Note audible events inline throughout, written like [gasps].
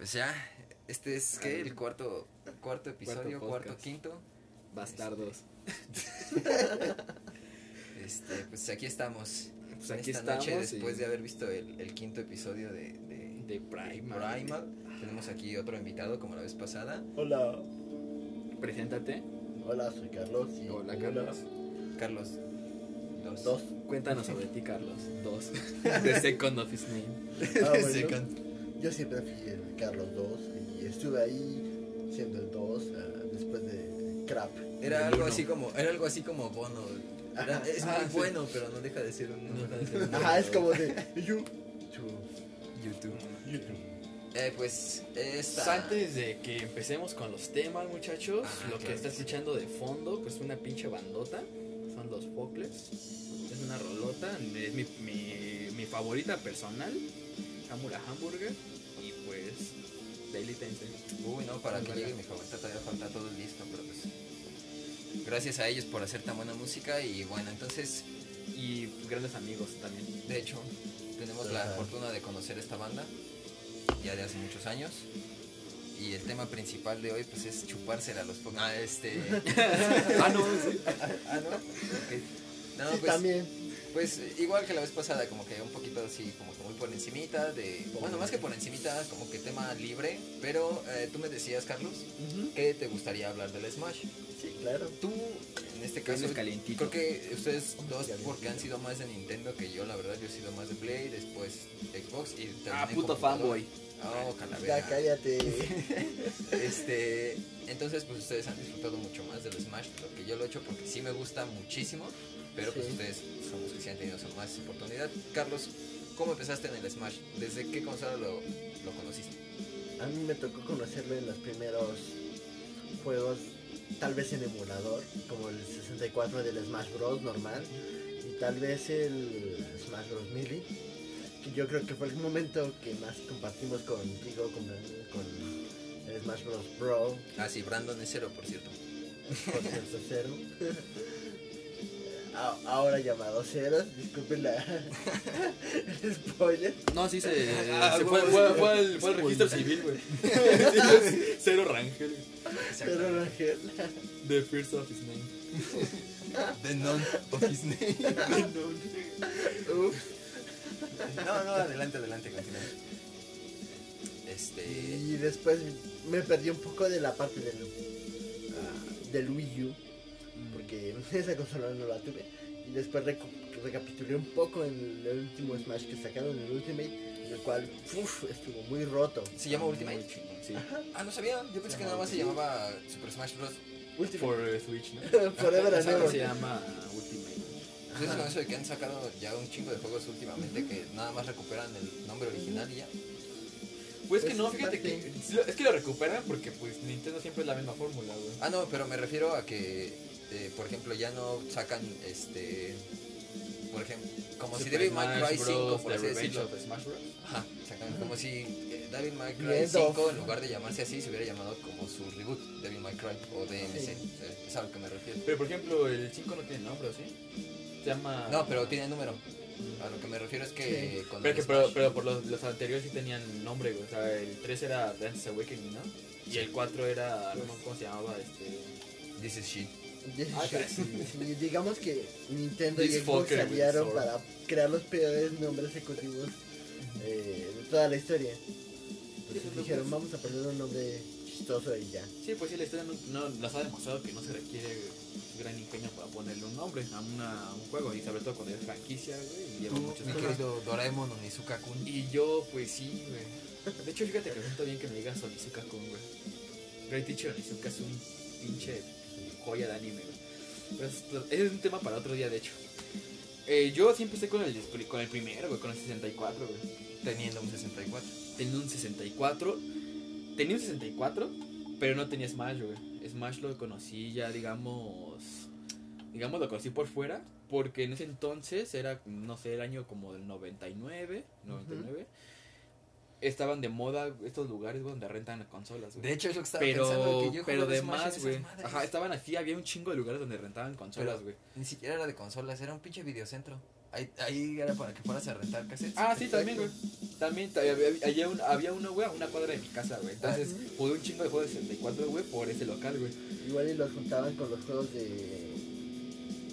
Pues ya, este es ¿qué? el cuarto cuarto episodio, Cuarto quinto. Bastardos. [laughs] Este, pues aquí estamos. Pues aquí esta estamos. noche después y- de haber visto el, el quinto episodio de, de, de Primal. Primal. Tenemos aquí otro invitado como la vez pasada. Hola, Preséntate. hola, soy Carlos. Y Hola, Carlos. Carlos. Dos. Dos. Cuéntanos sobre ti, Carlos. Dos. [laughs] The second of his name. Ah, [laughs] bueno. Second. Yo siempre fui el Carlos 2 y estuve ahí siendo el 2 después de Crap. Era algo uno. así como, era algo así como Bono. Era- Ajá. es Ah, muy sí. bueno, pero no deja de ser un No deja de ser un- Ajá, es como de you YouTube. YouTube. Eh, pues esta. Pues antes de que empecemos con los temas, muchachos, Ah, lo que claro está que sí. escuchando de fondo, pues una pinche bandota. Son los Focles. Es una rolota. Es mi, mi, mi favorita personal. Hamura Hamburger. Y pues. Daily Tencent. Uy, no, para que llegue mi favorita todavía falta todo el disco, pero pues. Gracias a ellos por hacer tan buena música y bueno, entonces, Y grandes amigos también. de hecho, tenemos la fortuna de conocer esta banda ya de hace muchos años. Y el tema principal de hoy pues es chupársela a los po- Ah, este. [laughs] ah, no, sí. [laughs] ah, no. Ok. No, sí, pues, también. Pues igual que la vez pasada, como que un poquito así, como que muy por encimita de... Bueno, más que por encimita, como que tema libre, pero eh, tú me decías, Carlos, que te gustaría hablar del Smash. Sí, claro. Tú, en este caso, Vienes calientito. creo que ustedes dos, porque han sido más de Nintendo que yo, la verdad, yo he sido más de Play, después Xbox y terminé Ah, puto fanboy. Oh, calavera. Ya cállate. [laughs] Este, entonces, pues ustedes han disfrutado mucho más del Smash de lo que yo lo he hecho, porque sí me gusta muchísimo, pero pues Sí. ustedes son los que sí han tenido más oportunidad. Carlos, ¿cómo empezaste en el Smash? ¿Desde qué consola lo, lo conociste? A mí me tocó conocerlo en los primeros juegos, tal vez en emulador, como el 64 del Smash Bros. normal, y tal vez el Smash Bros. Melee, que yo creo que fue el momento que más compartimos contigo, con, con el Smash Bros. Bro, Ah, sí, Brandon es cero, por cierto. por cierto cero. [laughs] Ahora llamado ceros, disculpen la [laughs] el spoiler. No, sí, se, [laughs] Ah, se fue, fue, fue Sí, registro civil, güey. [laughs] Sí, Cero Rangel. Cero Rangel. The first of his name. The non of his name. Uf. No, no, adelante, adelante, continúa. Este. Y después me perdí un poco de la parte del, ah, del Wii U, porque [laughs] esa consola no la tuve. Y después reco- recapitulé un poco en el último Smash que sacaron, el Ultimate, el cual uf, estuvo muy roto. ¿Se llama Ultimate? Sí. Ah, no sabía. Yo pensé Se que nada más se llamaba Super Smash Bros. Ultimate. For eh, Switch, ¿no? [laughs] Forever and ever. Se llama Ultimate. Pues eso con eso de que han sacado ya un chingo de juegos últimamente que nada más recuperan el nombre original y ya. Pues que Pues no, fíjate que es que lo recuperan porque pues Nintendo siempre es la misma fórmula, güey. Ah, no, pero me refiero a que, eh, por ejemplo, ya no sacan este. Por ejemplo, como si Devil May Cry Bros, 5, por así decirlo. Smash Bros. Ajá, exactamente. Como si eh, Devil May Cry End 5, of- en lugar de llamarse así, se hubiera llamado como su reboot, Devil May Cry o DMC. Sí. Es a lo que me refiero. Pero por ejemplo, el 5 no tiene nombre, ¿o ¿sí? Se llama... No, pero tiene número. A lo que me refiero es que con Pero, que, pero, por los, los anteriores sí tenían nombre. O sea, el 3 era Dance's Awakening, ¿no? Y el 4 era, no cómo se llamaba, este... This is shit. Ah, [laughs] digamos que Nintendo y Xbox aliaron para crear los peores nombres ejecutivos eh, de toda la historia. Entonces dijeron, pues. vamos a poner un nombre chistoso y ya. Sí, pues sí, la historia no, no- nos ha demostrado que no se requiere gran ingenio para ponerle un nombre a, una, a un juego. Y sobre todo cuando es franquicia, güey, y lleva muchos mi querido Doraemon Onizuka-kun. Y yo, pues sí, güey. De hecho, fíjate que me siento bien que me digas Onizuka-kun, güey. Great Teacher Onizuka es un pinche joya de anime, güey. Pero es, es un tema para otro día, de hecho. Eh, yo sí empecé con el, con el primero, güey, con el 64, güey. Teniendo un 64. Tenía un 64. Tenía un 64, pero no tenía Smash, güey. Smash lo conocí ya, digamos. Digamos, lo conocí por fuera. Porque en ese entonces era, no sé, el año como del 99. 99. Estaban de moda estos lugares güey, donde rentan consolas, güey. De hecho, es lo que estaba Pero, pensando. Que yo pero jugaba de más, güey. Ajá, estaban así, había un chingo de lugares donde rentaban consolas, güey. Ni siquiera era de consolas, era un pinche videocentro. Ahí, ahí era para que fueras a rentar cassettes. Ah, sí, también, güey. También ta- había, había, un- había uno, güey, a una cuadra de mi casa, güey. Entonces, Ah, jugué un chingo de juegos de 64, güey, por ese local, güey. Igual y los juntaban con los juegos de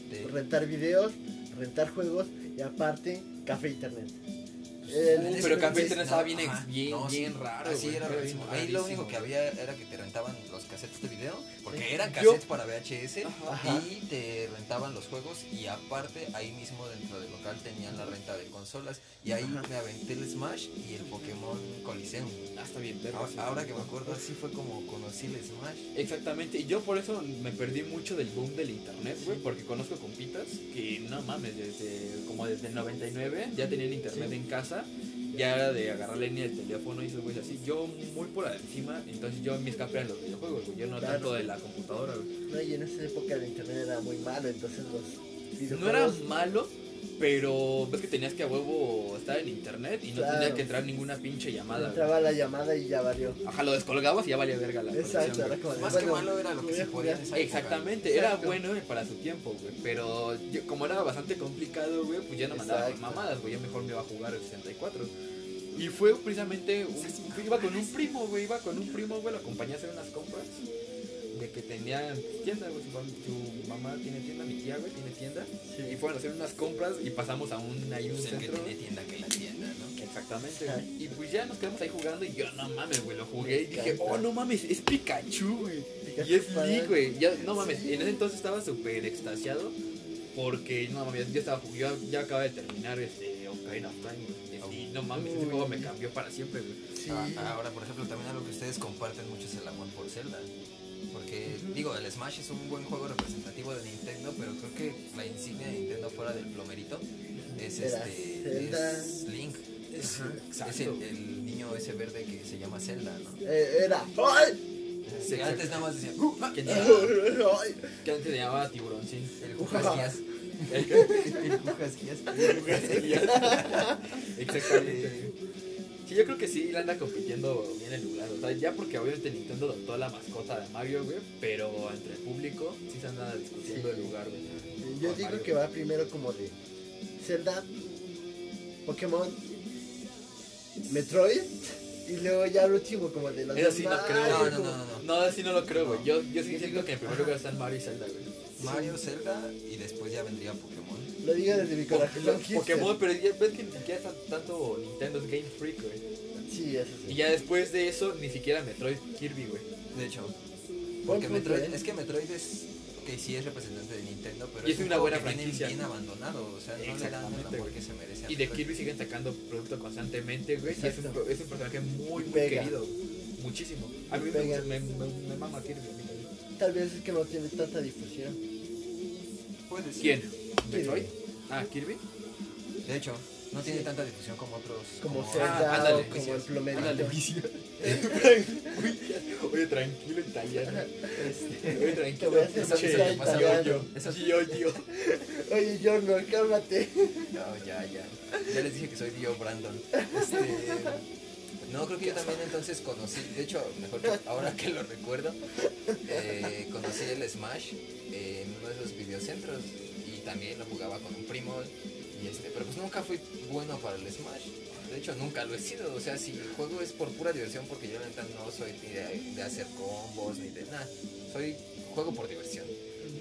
De- rentar videos, rentar juegos y aparte café internet. El- pero Internet estaba bien, ajá, bien, no, sí, bien raro, Así era rarísimo. Ahí lo único que había era que te rentaban los cassettes de video, porque eran Yo- cassettes para VHS Ajá. y te rentaban los juegos y aparte ahí mismo dentro del local tenían la renta de consolas y ahí Ajá. me aventé el Smash y el Pokémon Coliseum. Ah, está bien, perro, Ahora, sí. ahora que me acuerdo así fue como conocí el Smash. Exactamente, y yo por eso me perdí mucho del boom del internet, güey, porque conozco compitas que no mames, desde como desde el 99 ya tenían internet en casa, ya era de agarrar la línea del teléfono y esos güeyes así. Yo muy por encima, entonces yo mi escape eran los videojuegos, güey, yo no Claro. tanto de la computadora, güey. No, y en esa época el internet era muy malo, entonces los videojuegos... No era malo, pero ves que tenías que a huevo estar en internet y no Claro. tenía que entrar ninguna pinche llamada. güey. Entraba la llamada y ya valió. Ajá, lo descolgabas y ya valía verga la Exacto, conexión, era güey. como de, Más bueno, que malo era lo que se podía época. Exactamente, era Exacto. bueno para su tiempo, güey. Pero yo, como era bastante complicado, güey, pues ya no mandaba Exacto. mamadas, güey. Yo mejor me iba a jugar el 64. Y fue precisamente. Un, iba con un primo, güey. Iba con un primo, güey. Lo acompañé a hacer unas compras. De que tenía tienda, güey. Su, mamá tiene tienda, mi tía, güey, tiene tienda. Sí. Y fueron a hacer unas compras y pasamos a un, ahí un Pues que tiene tienda que la tienda, ¿no? Exactamente, güey. Y pues ya nos quedamos ahí jugando y yo, no mames, güey, lo jugué y dije, oh, no mames, es Pikachu, güey. Pikachu Y es. Lee, güey. Ya, no mames, Sí. en ese entonces estaba súper extasiado porque, no mames, yo estaba yo ya acaba de terminar este Ocarina of Time, güey. Y no mames, ese Uy. juego me cambió para siempre, güey. Sí. Ah, Ahora, por ejemplo, también algo que ustedes comparten mucho es el amor por Zelda. Porque, digo, el Smash es un buen juego representativo de Nintendo, pero creo que la insignia de Nintendo fuera del plomerito es este es Link. Es, Ajá. es el, el niño ese verde que se llama Zelda, ¿no? Eh, era... ¡Ay! Sí, antes nada más decía "Uh, ah", Que, ¡Ay! que antes se llamaba Tiburoncín. el Jujasquias. [laughs] El que- el Jujasquias. [laughs] Exactamente. Sí, yo creo que sí, le anda compitiendo bien el lugar. O sea, ya porque obviamente Nintendo adoptó la mascota de Mario, güey. Pero entre el público sí se anda discutiendo Sí. el lugar, güey. Yo digo Mario, que va primero como de Zelda, Pokémon, Metroid y luego ya el último como de los Eso sí no demás, creo. No, no, como- no, no, no. No, así no lo creo, güey. Yo, yo sí siento que en primer lugar están Mario y Zelda, güey. Mario, Zelda y después ya vendría Pokémon. Lo digo desde mi corazón. Pokémon, pero ya ves que ni siquiera está tanto Nintendo es Game Freak, güey. Sí, eso sí. Y ya después de eso, ni siquiera Metroid Kirby, güey. De hecho, porque Metroid, es que Metroid es que sí es representante de Nintendo, pero Y es un una buena franquicia. bien abandonado, o sea, no le dan el Exactamente, amor que se merece. a Y de. Kirby siguen sacando producto constantemente, güey. Y es un, es un personaje muy, muy Pega. querido. Muchísimo. A mí me, Pega. me, me, me mama Kirby. a mí, güey. Tal vez es que no tiene tanta difusión. Puede ser. ¿Quién? ¿Metroid? Ah, Kirby. De hecho, no tiene Sí. tanta difusión como otros. Como como- Zelda ándale, o como el vicio. Oye, tranquilo, italiano. Este, Oye, tranquilo. voy a hacer pinche música italiana. Gio-Gio. Eso- Gio-Gio. Oye, Jorno, cálmate. No, ya, ya. Ya les dije que soy Dio Brandon. Este, no, creo que yo también entonces conocí, de hecho, mejor que ahora que lo recuerdo, eh, conocí el Smash en uno de esos videocentros también lo jugaba con un primo. Y este, pero pues nunca fui bueno para el Smash. De hecho, nunca lo he sido. O sea, si el juego es por pura diversión, porque yo la neta no soy ni de, de hacer combos ni de nada. Soy juego por diversión.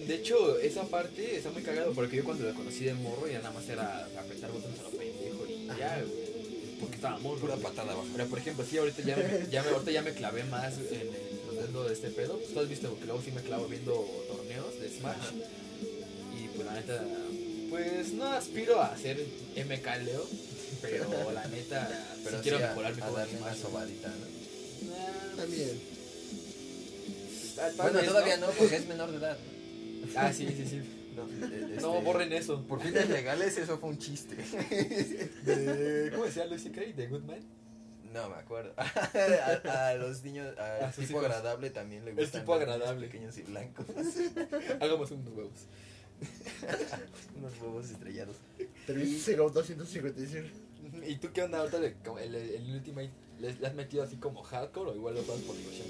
De hecho, esa parte está muy cagado porque yo cuando lo conocí de morro ya nada más era apretar botones a lo pendejo y ya, güey. Porque estaba morro. Pura patada abajo. Pero por ejemplo, sí, ahorita ya me, ya me, ahorita ya me clavé más en el modelo de este pedo. Pues, tú has visto que luego sí me clavo viendo torneos de Smash. Ajá. Pues la neta, pues no aspiro a ser MK Leo, pero la neta, [laughs] Pero sí quiero sí a- mejorar mi a juego de darle una sobadita, ¿no? Nah, También. tal Bueno, vez, todavía no, porque es menor de edad. [laughs] Ah, sí, sí, sí. No, de- No, este, borren eso. Por fines legales eso fue un chiste. [laughs] De- ¿Cómo decía Lucy Cray? ¿De Goodman? No me acuerdo. a, a los niños, A al tipo hijos. agradable también le Es gustan. tipo agradable. Pequeños y blancos. Hagamos unos huevos. [laughs] Unos huevos estrellados. Pero ese Go 256. ¿Y tú qué onda ahorita como el, el Ultimate? ¿Le, le has metido así como hardcore o igual lo juegas por diversión?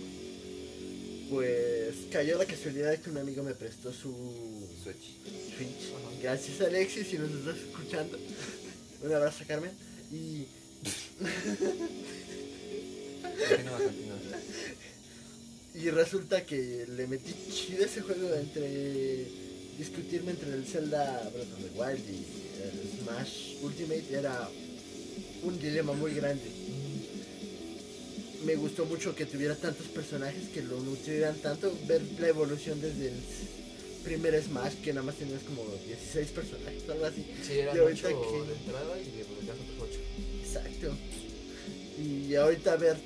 pues cayó la casualidad de que un amigo me prestó su Switch. Switch. Ajá. Gracias Alexis, si nos estás escuchando. Un abrazo Carmen. Y Continúa, continúa. [laughs] Y resulta que le metí chido ese juego entre discutirme entre el Zelda Breath of the Wild y el Smash Ultimate era un dilema muy grande. Me gustó mucho que tuviera tantos personajes que lo nutrieran tanto, ver la evolución desde el primer Smash que nada más tenías como 16 personajes, algo así. Sí, eran Y ahorita 8 que- de entrada y de regreso otros 8. Exacto. Y ahorita ver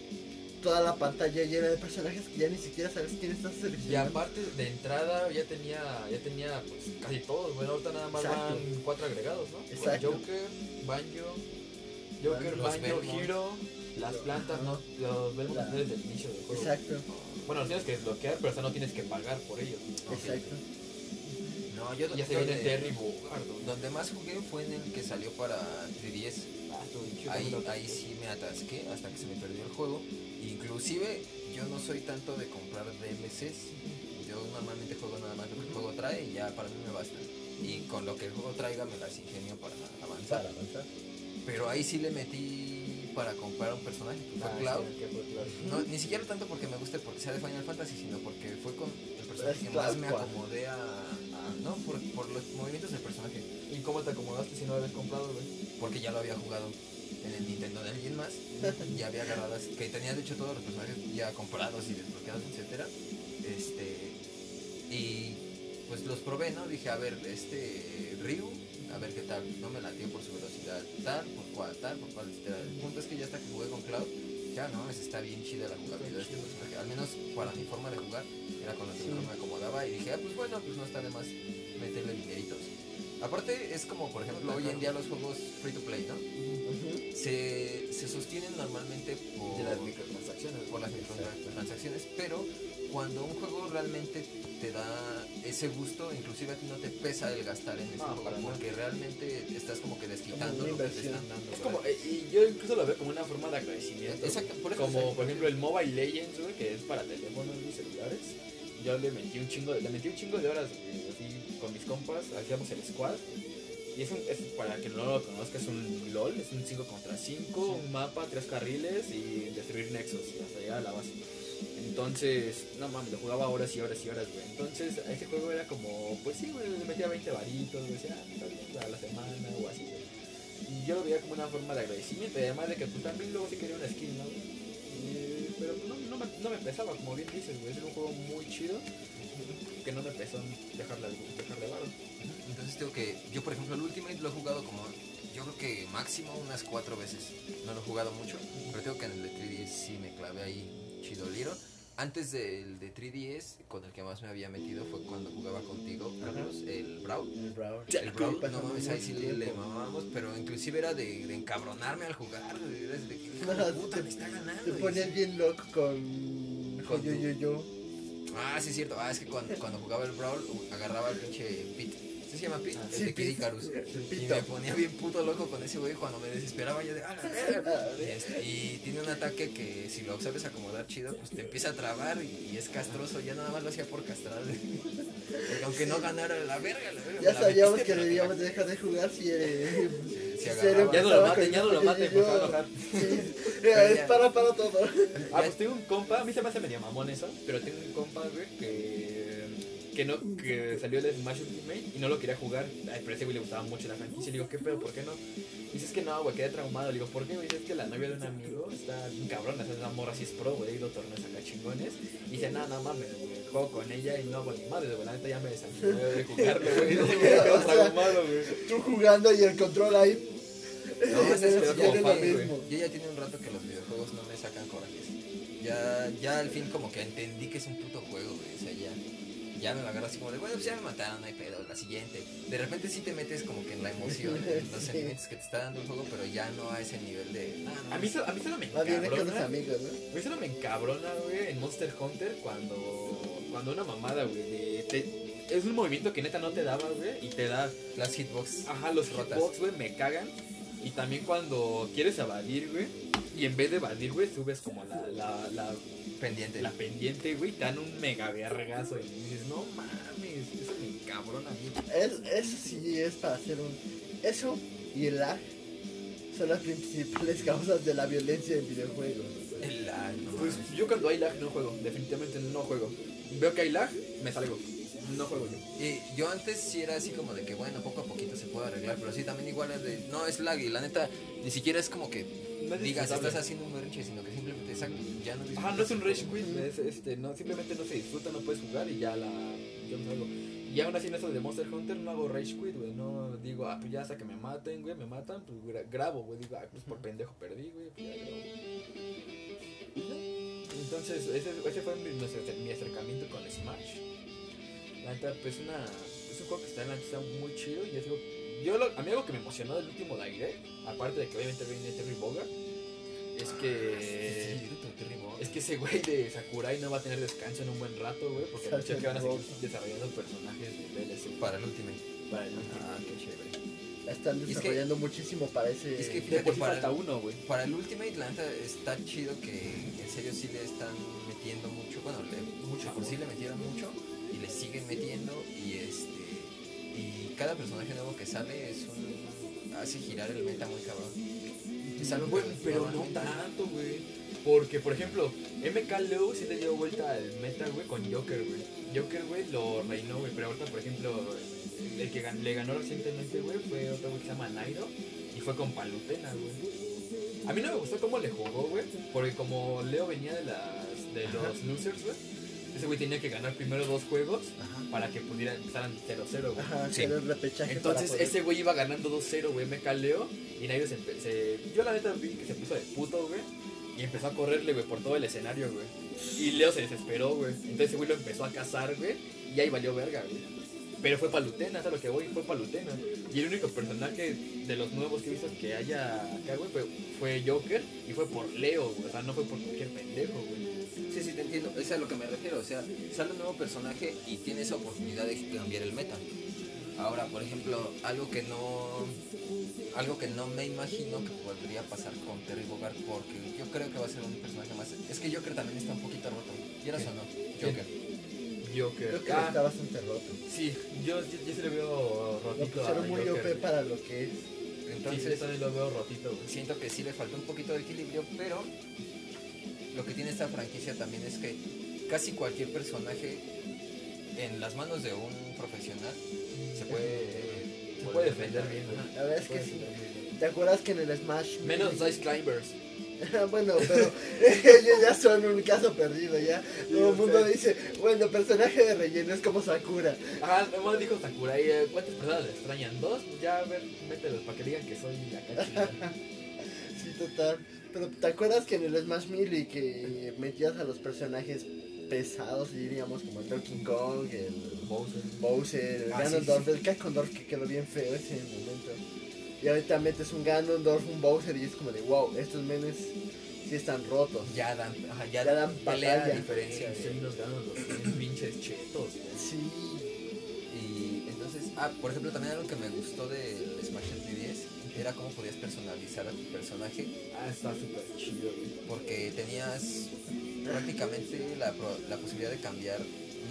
toda la pantalla llena de personajes que ya ni siquiera sabes quién estás Y seleccionando. aparte de entrada ya tenía, ya tenía pues casi todos, bueno ahorita nada más Exacto. van cuatro agregados, ¿no? Exacto. Joker, Banjo, Joker, Los Banjo, Belmont. Hero, las plantas, no, los vemos La- desde el inicio del juego. Exacto, Bueno, los tienes que desbloquear, pero hasta no tienes que pagar por ellos. exacto. No, yo Y ya se donde- viene Terry Bogard. Donde más jugué fue en el que salió para 3DS. Ah, Ahí, ahí sí me atasqué hasta que se me perdió el juego. Inclusive yo no soy tanto de comprar DLCs. Yo normalmente juego nada más lo que el juego trae y ya para mí me basta. Y con lo que el juego traiga me las ingenio para avanzar. Para avanzar. Pero ahí sí le metí para comprar un personaje, que fue Ah, Cloud. sí, que fue Cloud. No, ni siquiera tanto porque me guste porque sea de Final Fantasy, sino porque fue con el personaje que más me acomodé a... no, por, por los movimientos del personaje. ¿Y cómo te acomodaste si no habías comprado, güey? porque ya lo había jugado en el Nintendo de alguien más, [laughs] ya había agarrado, que tenía de hecho todos los personajes ya comprados y desbloqueados, etcétera, este, y pues los probé, ¿no? Dije, a ver, este Ryu, a ver qué tal, no me latió por su velocidad, tal, por cual, tal, por cual, etcétera. El punto es que ya hasta que jugué con Cloud, no, es, está bien chida la jugabilidad de este personaje, al menos para mi forma de jugar, era con lo que mejor me acomodaba y dije, ah, pues bueno, pues no está de más meterle dineritos. Aparte es como por ejemplo hoy en día los juegos free to play, ¿no? Se, se sostienen normalmente por, De las microtransacciones. por las microtransacciones, pero cuando un juego realmente te da ese gusto, inclusive a ti no te pesa el gastar en ese juego, porque realmente estás como que desquitando lo que te están dando. Es como, eh, y yo incluso lo veo como una forma de agradecimiento. Exacto, por eso Como por ejemplo el Mobile Legends, güey, que es para teléfonos y celulares. Yo le metí un chingo de, le metí un chingo de horas, güey, así con mis compas, hacíamos el squad. Y es, un, es para quien no lo conozca, es un LOL, es un 5 contra 5, un mapa, tres carriles y destruir nexos y hasta llegar a la base. Entonces, no mames, lo jugaba horas y horas y horas, güey. Entonces, este juego era como, pues sí, güey, le metía 20 varitos, güey, decía, ah, a la semana o así, güey. Y yo lo veía como una forma de agradecimiento, además de que pues también luego sí quería una skin, ¿no? Y- pero pues, no, me, no me pesaba, como bien dices, güey, es un juego muy chido que no me pesó dejarle, dejarle varo. Entonces tengo que, yo por ejemplo el Ultimate lo he jugado como, yo creo que máximo unas cuatro veces. No lo he jugado mucho, pero tengo que en el de 3DS sí me clavé ahí chido liro. Antes del de 3DS, con el que más me había metido fue cuando jugaba contigo, Carlos, el Brawl. El Brawl. El Brawl, no mames, ahí sí le, mamábamos, pero inclusive era de, de encabronarme al jugar, era de que, [laughs] puta, te- me está ganando. Te y ponías sí. bien loco con. Con yo, yo, yo. Ah, sí es cierto, ah, es que cuando, cuando jugaba el Brawl, agarraba el pinche Pete. ¿Sí se llama Pete? Ah, el sí, Pete. Icarus. Y me ponía bien puto loco con ese güey cuando me desesperaba yo de ¡ah, [laughs] la verga! Y, este, y tiene un ataque que si lo sabes acomodar chido, pues te empieza a trabar y, y es castroso. Ya nada más lo hacía por castrar. Porque [laughs] aunque no ganara la verga, la verga. Ya la sabíamos metiste, que debíamos la- dejar de jugar si. Eh, si si agarraba. Ya no lo con ya no lo enojar. sí, [laughs] Pero es ya. para, para todo. Ah, pues tengo un compa, a mí se me hace medio mamón eso, pero tengo un compa, güey, que, que no, que salió el Smash Ultimate y no lo quería jugar. Ay, pero a ese güey le gustaba mucho la franquicia. Y le digo, ¿qué pedo? ¿Por qué no? Y dice, es que no, güey, quedé traumado. Le digo, ¿por qué, güey? Es que la novia de un amigo está bien cabrona, esa morra sí es pro, güey, ha ido a torneos acá chingones. Y dice, no, no mames, güey, juego con ella y no hago ni madre, güey, la neta ya me desanimé de [laughs] jugarlo, güey. Dice que quedó O sea, traumado, güey. Tú jugando y el control ahí. No, [laughs] Es- ese es es- es como lo mismo. Yo ya tiene un rato que los videojuegos no me sacan corajes. Ya, ya al fin como que entendí que es un puto juego, güey. O sea, ya, ya me lo agarro así como de, bueno, pues ya me mataron, no hay pedo, la siguiente. De repente sí te metes como que en la emoción, en [laughs] los sentimientos que te está dando el juego, pero ya no a ese nivel de... "Ah, no, A mí, so- a mí solo me encabrona. amigos, ¿no? A mí solo me encabrona, güey, en Monster Hunter cuando, cuando una mamada, güey, de- te- es un movimiento que neta no te daba, güey, y te da, Las hitbox. ajá, los Rotas. hitbox, güey, me cagan. Y también cuando quieres evadir, güey, Y en vez de evadir, güey, subes como la, la, la, Pendiente. la pendiente, güey, te dan un mega vergazo. Y dices, no mames, eso me cabrona a mí. Es, eso sí es para hacer un... Eso y el lag son las principales [laughs] causas de la violencia en videojuegos. El lag, no Pues mames. yo cuando hay lag no juego, definitivamente no juego. Veo que hay lag, me salgo. No juego yo. Y yo antes sí era así como de que bueno, poco a poquito se puede arreglar, pero sí también igual es de, no es lag y la neta ni siquiera es como que No es digas estás haciendo un berrinche, sino que simplemente exacto, ya no Ah, no es un rage quit, es, este, no, simplemente no se disfruta, no puedes jugar y ya la. Yo no salgo. Y aún así en eso de Monster Hunter no hago rage quit, güey. No digo, ah, pues ya hasta que me maten, güey, me matan, pues gra- grabo, güey. Digo, ah, pues por pendejo perdí, güey, pues ya grabo. Entonces, ese, ese fue mi, acercamiento con Smash. La neta, pues una, es un juego que está, la neta, está muy chido y es algo. Yo, lo, a mí algo que me emocionó del último Direct, aparte de que obviamente viene Terry Bogard, es que. Sí, sí, Terry Bogard. Es que ese güey de Sakurai no va a tener descanso en un buen rato, güey, porque que van a seguir desarrollando personajes de DLC para el Ultimate. para el último. Ah, qué chévere. Están Y es que- desarrollando muchísimo para ese... es que fíjate, por sí para- falta uno, güey. Para el Ultimate, la neta está chido que en serio sí le están metiendo mucho, bueno, le, mucho, por sí le metieron mucho y le siguen metiendo y este y cada personaje nuevo que sale es un hace girar el meta muy cabrón. Es algo que Bueno, pero no tanto, güey. Porque, por ejemplo, MK Low sí le dio vuelta al meta, güey, con Joker, güey. Joker, güey, lo reinó, güey. Pero ahorita, por ejemplo, el que gan- le ganó recientemente, güey, fue otro güey que se llama Nairo. Y fue con Palutena, güey. A mí no me gustó cómo le jugó, güey. Porque como Leo venía de, las, de los losers, güey. Ese güey tenía que ganar primero dos juegos Ajá. para que pudiera empezar 0-0, güey. Ajá, Sí. Entonces ese güey iba ganando 2-0, güey, me caleo. Y Nairo se, se- Yo la neta vi que se puso de puto, güey. Y empezó a correrle, güey, por todo el escenario, güey. Y Leo se desesperó, güey. Entonces ese güey lo empezó a cazar, güey. Y ahí valió verga, güey. Pero fue Palutena, ¿sabes lo que voy? Fue Palutena. Y el único personaje de los nuevos que he visto que haya acá, güey, fue, fue Joker. Y fue por Leo, güey. O sea, no fue por cualquier pendejo, güey. Sí, sí, te entiendo. Es a lo que me refiero. O sea, sale un nuevo personaje y tiene esa oportunidad de cambiar el meta. Ahora, por ejemplo, algo que no. Algo que no me imagino que podría pasar con Terry Bogard, porque yo creo que va a ser un personaje más. Es que Joker también está un poquito roto. ¿Quieras o no? Joker. Joker. Creo que Ah, está bastante roto. sí, yo, yo, yo sí le veo Lo rotito a pusieron muy Joker, OP para lo que es. Entonces, lo veo rotito, güey. siento que sí le falta un poquito de equilibrio, pero lo que tiene esta franquicia también es que casi cualquier personaje en las manos de un profesional se. Se defender bien, güey. La verdad es que sí. defender bien, güey. ¿Te acuerdas que en el Smash... Menos Dice Climbers. [laughs] bueno, pero ellos [laughs] ya son un caso perdido, ya. Todo el Sí, mundo sí. dice, bueno, personaje de relleno es como Sakura. Ajá, nomás dijo Sakurai, eh, ¿cuántas personas le extrañan? ¿Dos? Pues ya, a ver, mételos para que digan que soy acá chido. [laughs] Sí, total. Pero ¿te acuerdas que en el Smash Melee que metías a los personajes pesados, diríamos, como el Donkey Kong, el Bowser. Bowser, el Ah, sí, Ganondorf, el Kakondorf que quedó bien feo ese momento. Y ahorita metes un Ganondorf, un Bowser y es como de wow, estos menes sí están rotos. Ya dan, ajá, ya, Ya dan pelea a diferencia. Sí, de- sí, los tienen pinches chetos. Sí. Y entonces, ah, por ejemplo, también algo que me gustó del Smash 3DS era cómo podías personalizar a tu personaje Ah, está súper chido, güey. porque tenías prácticamente la, pro- la posibilidad de cambiar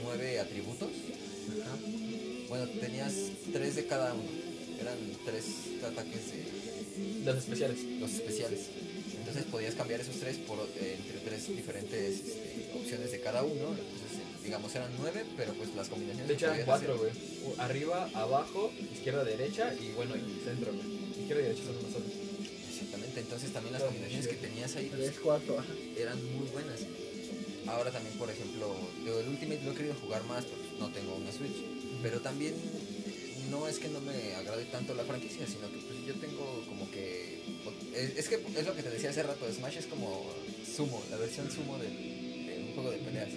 nueve atributos. Bueno, tenías tres de cada uno. Eran tres ataques de Los especiales. los especiales. Entonces podías cambiar esos tres por eh, entre tres diferentes este, opciones de cada uno. Entonces, eh, digamos, eran nueve, pero pues las combinaciones De hecho eran cuatro, güey. Arriba, abajo, izquierda, derecha y bueno, y centro, güey. Izquierda y derecha son uno solo. hacer- Exactamente, entonces también las combinaciones que tenías ahí pues, 3, 4, ajá. eran muy buenas. Ahora también, por ejemplo, digo, el Ultimate lo he querido jugar más, pues no tengo una Switch. Pero también no es que no me agrade tanto la franquicia, sino que pues yo tengo como que... Es, es que es lo que te decía hace rato, Smash es como sumo, la versión sumo de un juego de peleas.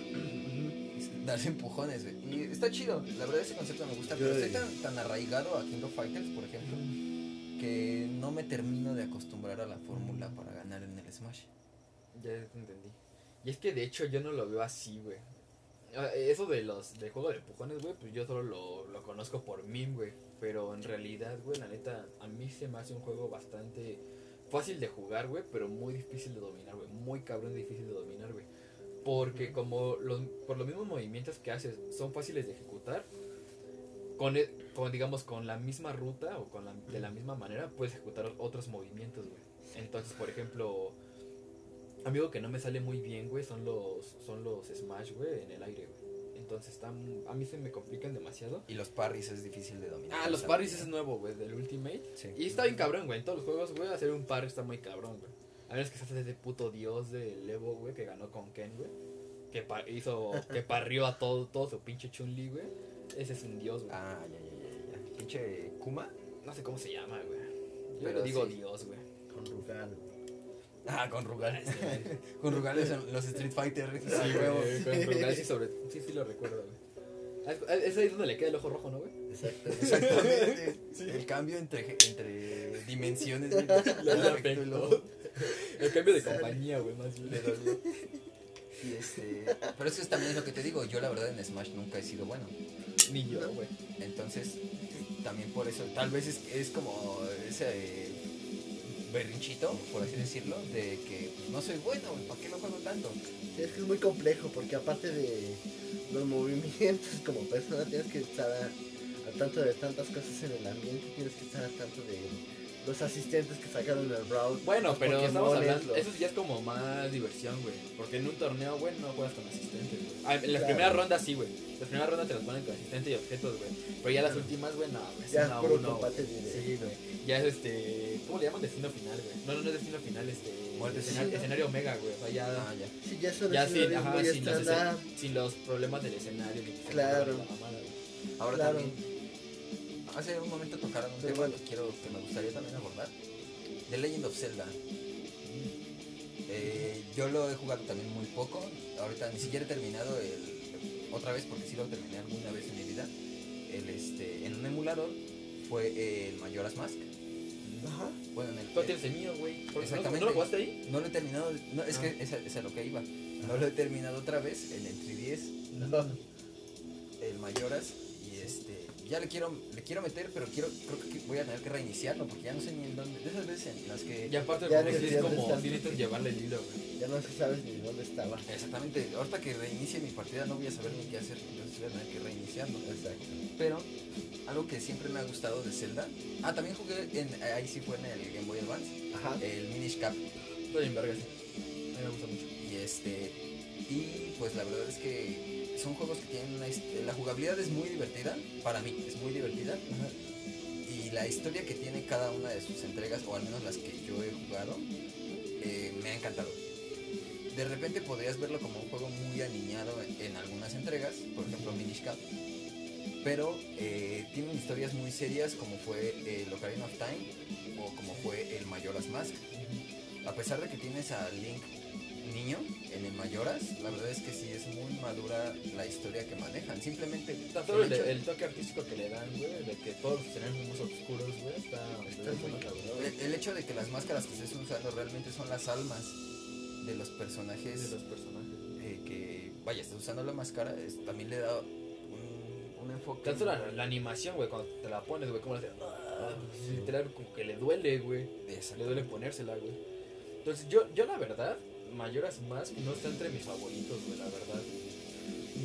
Darse empujones, güey. Y está chido, la verdad ese concepto me gusta, pero estoy tan, tan arraigado a King of Fighters, por ejemplo, que no me termino de acostumbrar a la fórmula para ganar en el Smash. Ya te entendí. Y es que de hecho yo no lo veo así, güey. Ah, Eso de los de juego de empujones, güey, pues yo solo lo, lo conozco por meme, güey. Pero en realidad, güey, la neta, a mí se me hace un juego bastante fácil de jugar, güey, pero muy difícil de dominar, güey. Muy cabrón difícil de dominar, güey. Porque como los, por los mismos movimientos que haces son fáciles de ejecutar, con, e- con, digamos, con la misma ruta o con la, de la misma manera, puedes ejecutar otros movimientos, güey. Entonces, por ejemplo, amigo que no me sale muy bien, güey, son los, son los smash, güey, en el aire, güey. Entonces, están, a mí se me complican demasiado. Y los parries es difícil de dominar. Ah, los parries es nuevo, güey, del Ultimate. Sí. Y está bien cabrón, güey. En todos los juegos, güey, hacer un parry está muy cabrón, güey. A menos que seas ese puto dios del Evo, güey, que ganó con Ken, güey. Que pa- hizo, que [laughs] parrió a todo, todo su pinche Chun-Li, güey. Ese es un dios, güey. Ah, ya, ya, ya, ya. Pinche Kuma. No sé cómo se llama, güey. Yo Pero le digo sí. dios, güey. Con Rugal. Ah, con Rugal. [laughs] con Rugal es en los Street Fighter. Sí, güey. Con Rugal sí, sobre... [laughs] sí, sí lo recuerdo, güey. Es ahí donde le queda el ojo rojo, ¿no, güey? Exacto. Exactamente. [laughs] El cambio entre, entre dimensiones. güey, el cambio de compañía, güey, más bien. Y este, pero eso es también lo que te digo. Yo, la verdad, en Smash nunca he sido bueno. Ni yo, güey. Entonces, también por eso, tal vez es, es como ese eh, berrinchito, por así decirlo, de que pues, no soy bueno, ¿para qué lo juego tanto? Sí, es que es muy complejo porque aparte de los movimientos como persona tienes que estar a- al tanto de tantas cosas en el ambiente, tienes que estar al tanto de los asistentes que sacaron el Brawl. Bueno, pero estamos hablando, los- eso ya es como más diversión, güey. Porque en un torneo, güey, no juegas con asistentes, güey. Ah, en las Claro. primeras rondas sí, güey. Las primeras rondas te las ponen con asistente y objetos, güey. Pero ya las últimas, güey, no, güey. Ya es uno uno, combate. Sí, güey. Ya es este. ¿Cómo le llaman? Destino final, güey. No, no, no es destino final, este. Muerte escenario, final. escenario omega, güey. O sea, ya. Ah, ya. Sí, ya son ya sin, escenarios ajá, muy sin, los, estándar. escen- sin los problemas del escenario. que se Claro. la mamada, güey. Ahora Claro. también, hace un momento tocaron un Pero tema bueno. que quiero, que me gustaría también abordar. The Legend of Zelda. Eh, yo lo he jugado también muy poco. Ahorita ni siquiera he terminado el. Otra vez, porque sí lo terminé alguna vez en mi vida. El este. En un emulador fue el Majora's Mask. Ajá. Bueno, en el. Tú tienes el mío, güey. ¿No- Exactamente. ¿No lo jugaste ahí? No lo he terminado. No, es Ah. que esa, esa es a lo que iba. No lo he terminado otra vez en el 3DS. No. el Mayoras ya le quiero le quiero meter pero quiero creo que voy a tener que reiniciarlo porque ya no sé ni en dónde de esas veces en las que Y aparte, Ya si es pierdes como. necesitas llevarle el hilo, güey. Ya no sabes ni dónde estaba. exactamente ahorita que reinicie mi partida no voy a saber ni qué hacer entonces voy a tener que reiniciarlo Exacto. pero algo que siempre me ha gustado de Zelda ah también jugué en ahí sí fue en el Game Boy Advance Ajá. el Minish Cap Estoy en verga, sí. A mí me gusta mucho. y este y pues la verdad es que son juegos que tienen una la jugabilidad es muy divertida para mí es muy divertida. Y la historia que tiene cada una de sus entregas, o al menos las que yo he jugado, eh, me ha encantado. De repente podrías verlo como un juego muy aniñado en, algunas entregas, por ejemplo Minish Cap, pero eh, tienen historias muy serias como fue el Ocarina of Time o como fue el Majora's Mask. A pesar de que tienes a Link niño en el Majora's, la verdad es que sí es muy madura la historia que manejan. Simplemente Está todo el, el hecho- el toque artístico que le dan, güey, de que todos son más oscuros, güey, está, Está muy. El, el hecho de que las máscaras que estés usando realmente son las almas de los de personajes los personajes. eh, que, vaya, estás usando la máscara, es- también le da un, un enfoque. Tanto la, la animación, güey, cuando te la pones, güey, como le hace. ah, literal, como que le duele, güey. Le duele ponérsela, güey. Entonces, yo, yo la verdad, Mayoras Mask no está entre mis favoritos, güey, la verdad.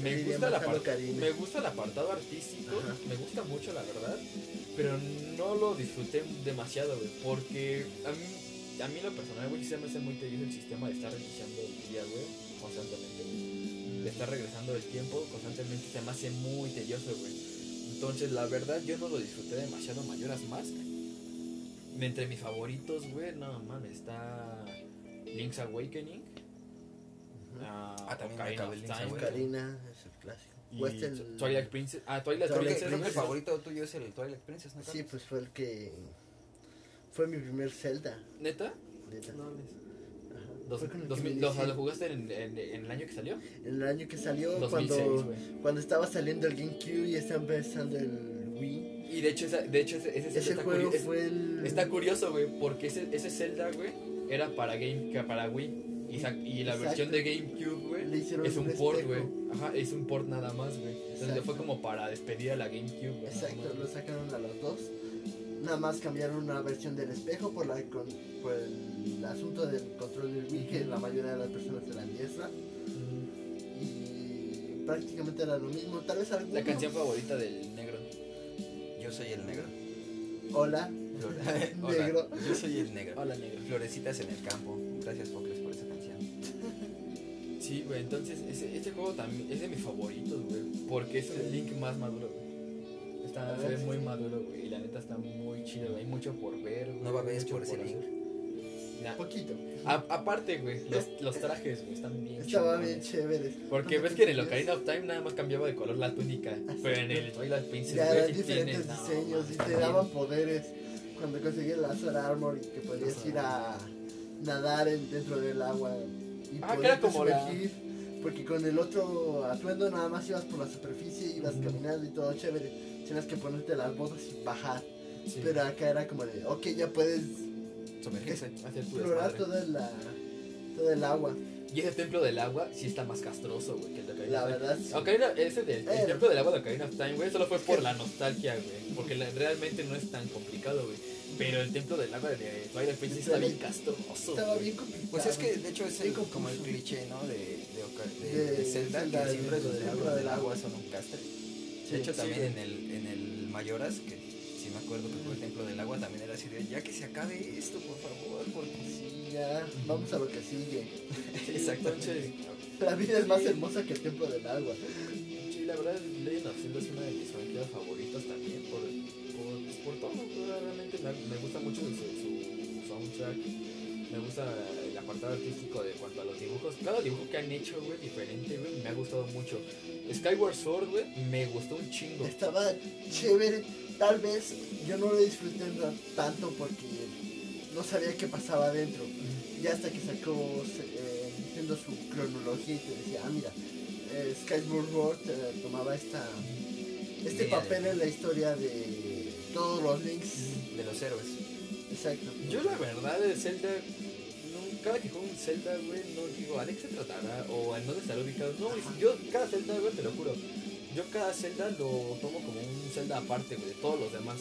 Me gusta, la más me gusta el apartado artístico, Ajá. me gusta mucho, la verdad. Pero no lo disfruté demasiado, güey, porque a mí, a mí lo personal, güey, se me hace muy tedioso el sistema de estar reiniciando el día, güey, constantemente, güey. De estar regresando el tiempo constantemente se me hace muy tedioso, güey. Entonces, la verdad, yo no lo disfruté demasiado Mayoras Mask. Entre mis favoritos, güey, no mames, está Link's Awakening. Ujú. ah, Ah, también acabé of Link's Time, Ocarina es el clásico. y O este el- Twilight Princess. Ah, Twilight que, Princess. creo que el favorito tuyo es el Twilight Princess, ¿no? Sí, pues fue el que. Fue mi primer Zelda. ¿Neta? neta. No. Dos- dos me ¿Lo, jugaste en, en- en el año que salió? En el año que salió, 2006, cuando, cuando estaba saliendo el GameCube y estaba empezando el Wii. Y de hecho, esa, de hecho ese, ese Zelda Ese está, juego fue el. está curioso, güey, porque ese, ese Zelda, güey, era para Game, que para Wii. Y, sa- y la Exacto. versión de GameCube, güey, Le hicieron es un un port, güey. Ajá, es un port nada más, güey. Entonces Exacto. fue como para despedir a la GameCube, güey. Exacto, lo sacaron a los dos. Nada más cambiaron una versión del espejo por, la, con- por el asunto del control del Wii, que la mayoría de las personas eran diestra. Y prácticamente era lo mismo. Tal vez algunos... La canción favorita del negro. Yo soy el negro. Hola, [laughs] Hola, Negro. Yo soy el negro. Hola, negro. Florecitas en el campo. Gracias, Focles, por esa canción. Sí, güey, entonces ese, ese juego también es de mis favoritos, güey. Porque es el Link más maduro, güey. Está, A se ve ver, muy sí. maduro, güey. Y la neta está muy chido, güey. Hay mucho por ver, güey. No babes mucho por ese Link. Nah, poquito. a- aparte, güey, los, los trajes, güey, están bien Estaba chingones. bien chévere. Porque ves que en el Ocarina of Time nada más cambiaba de color la túnica. Pero en el Twilight Princess, güey, diferentes tienes, no, diseños mames, y te daban poderes. Cuando conseguías el Azar Armor y que podías ir a nadar en- dentro del agua y Ah, era como la- sumergir. Porque con el otro atuendo nada más ibas por la superficie, ibas Ujú. caminando y todo chévere. Tenías que ponerte las botas y bajar. Sí, Pero acá era como de, ok, ya puedes Sumergirse. hacer tu explorar desmadre. toda la, toda el agua. Y ese templo del agua sí está más castroso, güey, que el La verdad, sí. Ocarina, ese del el Eh. templo del agua de Ocarina of Time, güey, solo fue por la nostalgia, güey. Porque la- realmente no es tan complicado, güey. Pero el templo del agua de Twilight Princess está bien castroso. Estaba bien complicado. Pues es que de hecho es el- como el cliché, ¿no? De, de, de- De de Zelda, Zelda, que siempre del los templo templos del del agua agua. son un castre. Sí, De hecho sí, también en el, en el Mayoras, que si me acuerdo que fue el templo del agua, también era así de, ya que se acabe esto, por favor, porque Sí, ya, vamos a lo que sigue. [laughs] Entonces, La vida es más hermosa que el templo del agua. sí, la verdad, Legend of Zelda es una de mis franquicias favoritas también. Por, por, por todo, realmente me, me gusta mucho su, su soundtrack. Me gusta el apartado artístico de cuanto a los dibujos. Cada dibujo que han hecho, güey, diferente, güey, me ha gustado mucho. Skyward Sword, güey, me gustó un chingo. Estaba chévere. Tal vez yo no lo disfruté ta- tanto porque no sabía qué pasaba adentro. Ya hasta que sacó su cronología y te decía, ah, mira, eh, Skyward Sword eh, tomaba esta, este papel de- en la historia de todos los links. de los héroes. Exacto. Yo la verdad de Zelda, no, cada que juego un Zelda, güey, no digo, ¿a de qué se tratará? O en dónde estará ubicado. No, yo cada Zelda, güey, te lo juro. Yo cada Zelda lo tomo como un Zelda aparte, güey, de todos los demás.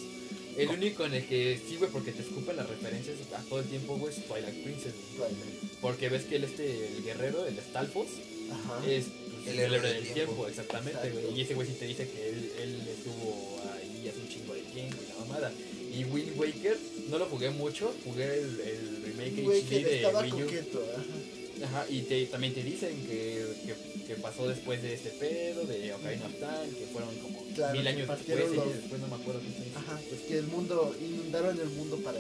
El único en el que sí, güey, porque te escupen las referencias a todo el tiempo, güey, es Twilight Princess. güey. Twilight. Porque ves que el, este, el guerrero, el Stalfos, Ajá. es pues, El héroe del tiempo. tiempo, exactamente, güey. Y ese güey sí te dice que él, él estuvo ahí hace un chingo de tiempo y la mamada. Y Wind Waker, no lo jugué mucho, jugué el, el remake HD de Wii U. coqueto. Ajá. Ajá, y te, también te dicen que, que, que pasó después de este pedo, de Ocarina of Time, que fueron como Claro, mil años después, partieron y los- después no me acuerdo qué fue. Ajá, pues que el mundo, inundaron el mundo para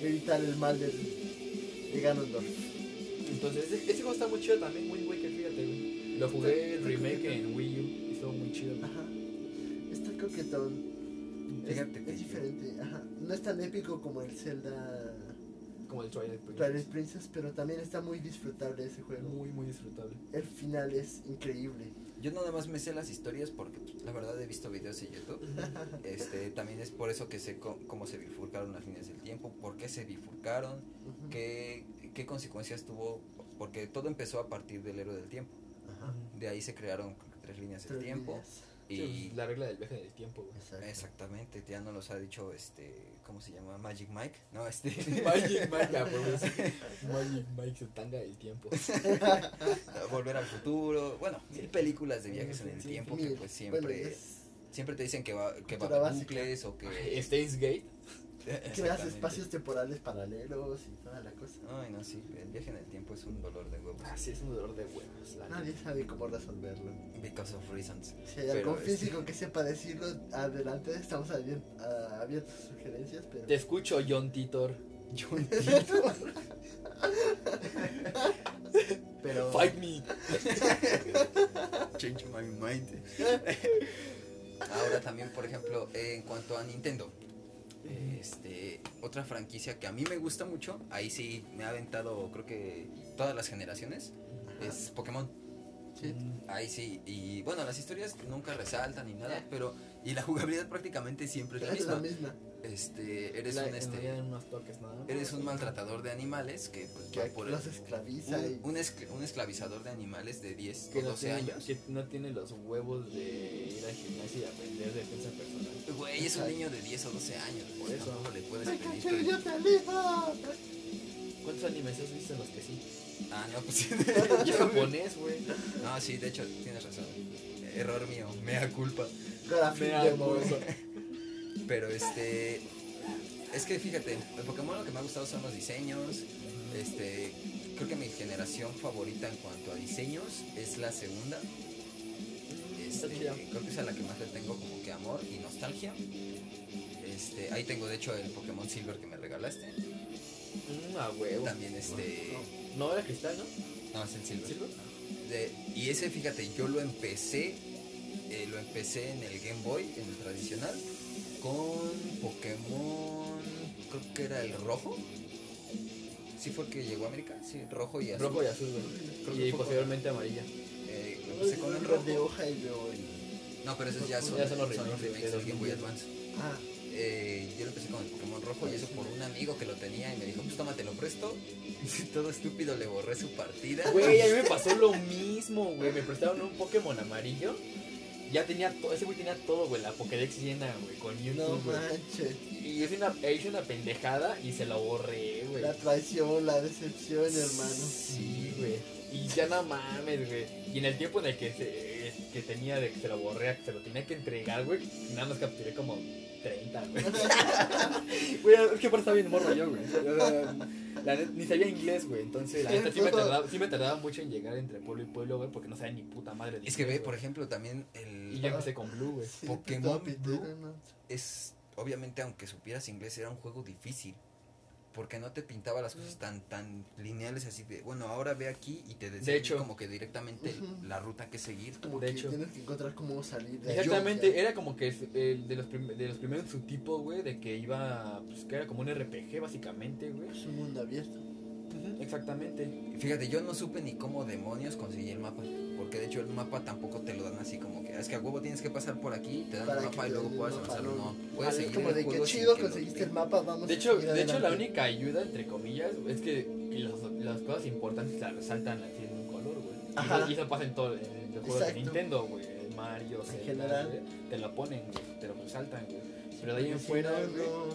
evitar el mal del, de Ganondorf. Entonces, ese, ese juego está muy chido también, Wind Waker, fíjate, güey. Lo jugué el remake en Wii U, y estuvo muy chido. Ajá. Está coquetón. Es, Fíjate que es yo- diferente. Ajá. No es tan épico como el Zelda Como el Twilight Princess. Twilight Princess, pero también está muy disfrutable ese juego. Muy, muy disfrutable. El final es increíble. Yo nada más me sé las historias porque pues, la verdad he visto videos en YouTube. [laughs] Este, también es por eso que sé cómo se bifurcaron las líneas del tiempo, por qué se bifurcaron, qué, qué consecuencias tuvo, porque todo empezó a partir del héroe del tiempo. Ajá. De ahí se crearon tres líneas del Tres tiempo. líneas. Sí, Y pues, la regla del viaje del tiempo, güey. Exacto. exactamente, ya nos los ha dicho este, ¿cómo se llama? Magic Mike. No, este [laughs] Magic Mike, a huevo, sí. [laughs] Magic Mike se tanga el tiempo. [laughs] Volver al futuro. Bueno, mil películas de viajes en el tiempo que pues siempre Bueno, siempre te dicen que va que va a bucles o que Steins Gate. Creas espacios temporales paralelos y toda la cosa. Ay, no, sí, el viaje en el tiempo es un dolor de huevos. Ah, sí, es un dolor de huevos. la Nadie sabe cómo resolverlo. Because of reasons. Si hay Pero, algún este- físico que sepa decirlo, adelante, estamos abier- a- abiertos a sugerencias, pero... Te escucho, John Titor. John [laughs] pero Fight me. Change my mind. [laughs] Ahora también, por ejemplo, eh, en cuanto a Nintendo, este, otra franquicia que a mí me gusta mucho, ahí sí me ha aventado, creo que todas las generaciones, es Pokémon. Sí. Ahí sí, y bueno, las historias nunca resaltan ni nada, pero y la jugabilidad prácticamente siempre es la es la misma. Este, eres La- un este, unos toques más. eres un maltratador de animales que pues, Que va por el- los esclaviza y un, un, escl- un esclavizador de animales de 10 que o no, 12 tiene, años. que no tiene los huevos de ir al gimnasio y aprender defensa personal. Güey, es un niño de 10 o 12 años. Por eso. eso le puedes ¡Ay, pedir. cacho, que- yo te elijo! ¿Cuántos animes has visto en los que sí? Ah, no, pues sí. Es [laughs] [laughs] japonés, güey. No, sí, de hecho, tienes razón. Error mío, mea culpa. Graphic Me demo. acuerdo. Pero este. Es que fíjate, el Pokémon lo que me ha gustado son los diseños. Este. Creo que mi generación favorita en cuanto a diseños es la segunda. Este, creo que es a la que más le tengo como que amor y nostalgia. Este, ahí tengo de hecho el Pokémon Silver que me regalaste. Mm, a huevo. También este. No era cristal, ¿no? No, es el Silver. ¿Silver? De- y ese, fíjate, yo lo empecé, eh, lo empecé en el Game Boy, en el tradicional, con Pokémon, creo que era el rojo. Sí fue que llegó a América, sí, rojo y azul. Rojo y azul, Creo güey. que Y posteriormente amarilla. Eh, empecé con el rojo. de hoja y luego el- No, pero esos ya son, Ya son los son los remakes remakes de del Game Boy 2010. Advance. Ah, Eh, yo lo empecé con el Pokémon rojo y eso por un amigo que lo tenía y me dijo, pues toma, te lo presto. Y [laughs] todo estúpido le borré su partida. Güey, a mí me [laughs] pasó lo mismo, güey. Me prestaron un Pokémon amarillo. Ya tenía todo, ese güey tenía todo, güey. La Pokédex llena, güey, con no YouTube, güey. manches. Y hice una, hice una pendejada y se la borré, güey. La traición, la decepción, hermano. Sí, güey. Y ya no mames, güey. Y en el tiempo en el que, se, que tenía de que se lo borré, a que se lo tenía que entregar, güey, nada más capturé como 30, güey. [laughs] Güey, es que aparte estaba bien morro yo, güey. O sea, la neta, ni sabía inglés, güey. Entonces, la neta sí me, tardaba, sí me tardaba mucho en llegar entre pueblo y pueblo, güey, porque no sabía ni puta madre de Es que ve, por ejemplo, también el... Y yo empecé con Blue, güey. Sí, Pokémon Blue. es obviamente aunque supieras inglés era un juego difícil porque no te pintaba las cosas tan tan lineales así de bueno ahora ve aquí y te decía De hecho. como que directamente la ruta que seguir Como De que hecho. tienes que encontrar cómo salir de ahí. Exactamente, era como que el de los, prim- de los primeros su tipo, güey, de que iba, pues que era como un RPG básicamente, güey. Es un mundo abierto. Exactamente. Fíjate yo no supe ni cómo demonios conseguí el mapa porque de hecho el mapa tampoco te lo dan así como que "Ah, es que a huevo tienes que pasar por aquí te dan Para el mapa y luego den el puedas mapa, avanzar no. no puedes Ah, seguir Como el de juego que sin chido que lo conseguiste den. el mapa, vamos De a hecho, seguir de hecho la única ayuda, entre comillas, es que los- las cosas importantes las resaltan así en un color, güey. Y Ajá. eso- Y eso pasa en todo en los juegos de Exacto. Nintendo, güey. Mario, Zelda, general. güey, te lo ponen, güey, te lo resaltan, güey. Pero de ahí en Si fuera, no, güey, no,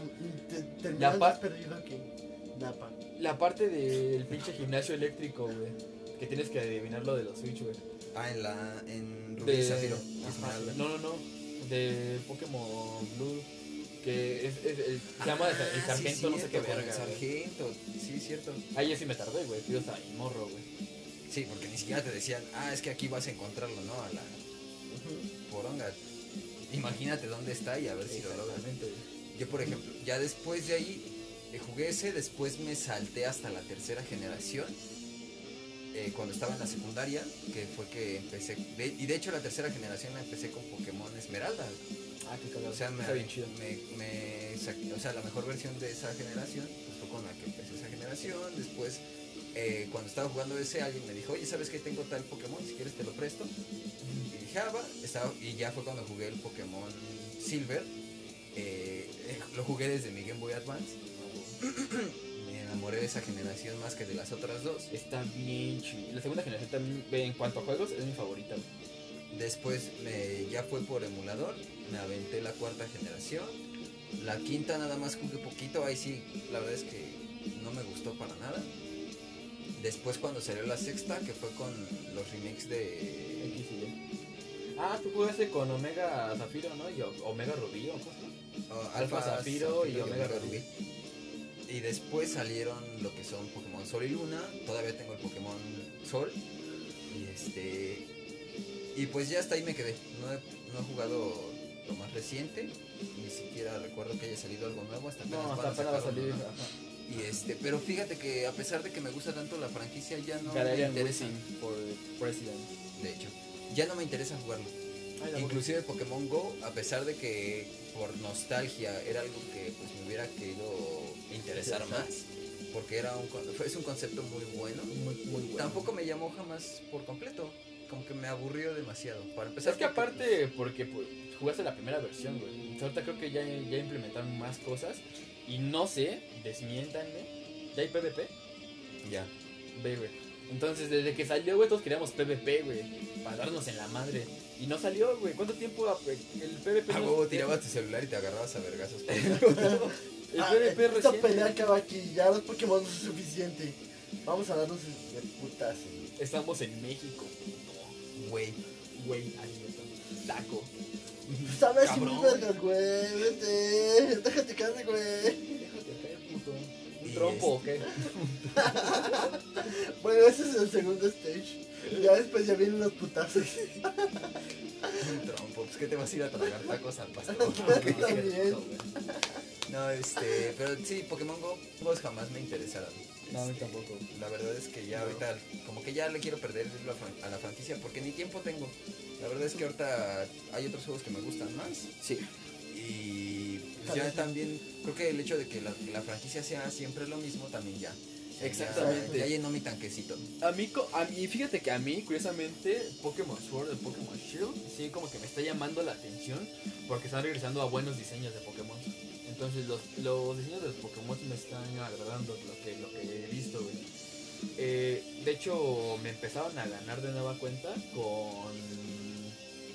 te, terminas perdido que Napa. La parte del pinche gimnasio eléctrico, güey, que tienes que adivinar lo de los Switch, güey. ah en la en Rubí De- Zafiro Ajá. No, no, no. De Pokémon Blue. Que es, es- el- se llama el Ah, sí, sargento, no sé qué el verga. güey. sargento sí cierto Ahí yo sí me tardé, güey. Yo estaba ahí morro, güey. sí porque ni siquiera te decían ah es que aquí vas a encontrarlo no a la poronga. Imagínate dónde está y a ver si lo logras. Yo, por ejemplo, ya después de ahí eh, jugué ese, después me salté hasta la tercera generación. eh, cuando estaba en la secundaria, que fue que empecé. de- y de hecho, la tercera generación la empecé con Pokémon Esmeralda. Ah, qué cagado. O sea, me, Está bien chido. me, me saqué- o sea, la mejor versión de esa generación pues, fue con la que empecé esa generación. Después, eh, cuando estaba jugando ese, alguien me dijo, oye, ¿sabes que tengo tal Pokémon? Si quieres te lo presto. Y dije, ah, va. Estaba, y ya fue cuando jugué el Pokémon Silver. Eh, lo jugué desde mi Game Boy Advance. Me enamoré de esa generación más que de las otras dos. Está bien chido. La segunda generación también, en cuanto a juegos, es mi favorita. Después me, ya fue por emulador, me aventé la cuarta generación. La quinta nada más jugué poquito, ahí sí, la verdad es que no me gustó para nada. Después cuando salió la sexta, que fue con los remakes de... X y Y. Ah, tú jugaste con Omega Zafiro, ¿no? Y Omega Rubí, ¿o oh, Alfa Zafiro y Omega Rubí. Y después salieron lo que son Pokémon Sol y Luna. Todavía tengo el Pokémon Sol. Y este. Y pues ya hasta ahí me quedé. No he, no he jugado lo más reciente. Ni siquiera recuerdo que haya salido algo nuevo. Hasta apenas No, hasta apenas va a uno, salir. Y este, pero fíjate que a pesar de que me gusta tanto la franquicia, ya no me interesa. Por President. De hecho, ya no me interesa jugarlo. Ay, Inclusive Pokémon Go, a pesar de que por nostalgia era algo que pues me hubiera querido interesar más, porque era un es un concepto muy bueno. Muy, muy bueno. Tampoco me llamó jamás por completo. como que me aburrió demasiado. Para empezar, Es que porque, aparte, porque pues, jugaste la primera versión, güey. Entonces, ahorita creo que ya, ya implementaron más cosas. Y no sé, desmiéntanme. ¿Ya hay PvP? ya. Ve, güey. Entonces, desde que salió, güey, todos queríamos PvP, güey. Para darnos en la madre. Y no salió, güey. ¿Cuánto tiempo ah, el PvP? A no- huevo tirabas tu celular y te agarrabas a vergazos. [laughs] [laughs] El Ah, PvP esta recién. pelea acaba aquí, ya los Pokémon no es suficiente. Vamos a darnos de putas. Estamos en México. Güey. Güey, ahí estamos. Taco. Sabes un vergas, güey, vete. Déjate caer, güey. Déjate caer, puto. Un trompo, ¿o qué? [laughs] Bueno, ese es el segundo stage. Ya después ya vienen los putazos. Un trompo. Pues que te vas a ir a tragar tacos al pastor. [laughs] También. [laughs] No, este, pero sí, Pokémon Go juegos jamás me interesaron. No, a mí Este, tampoco. La verdad es que ya No. ahorita, como que ya le quiero perder a la franquicia porque ni tiempo tengo. La verdad es que ahorita hay otros juegos que me gustan más. Sí. Y pues, ya también, creo que el hecho de que la, la franquicia sea siempre lo mismo también ya. Exactamente. Ya, ya llenó mi tanquecito. A mí, co- a mí, fíjate que a mí, curiosamente, Pokémon Sword y Pokémon Shield, sí, como que me está llamando la atención porque están regresando a buenos diseños de Pokémon. Entonces, los, los diseños de los Pokémon me están agradando lo que, lo que he visto, güey. Eh, de hecho, me empezaron a ganar de nueva cuenta con,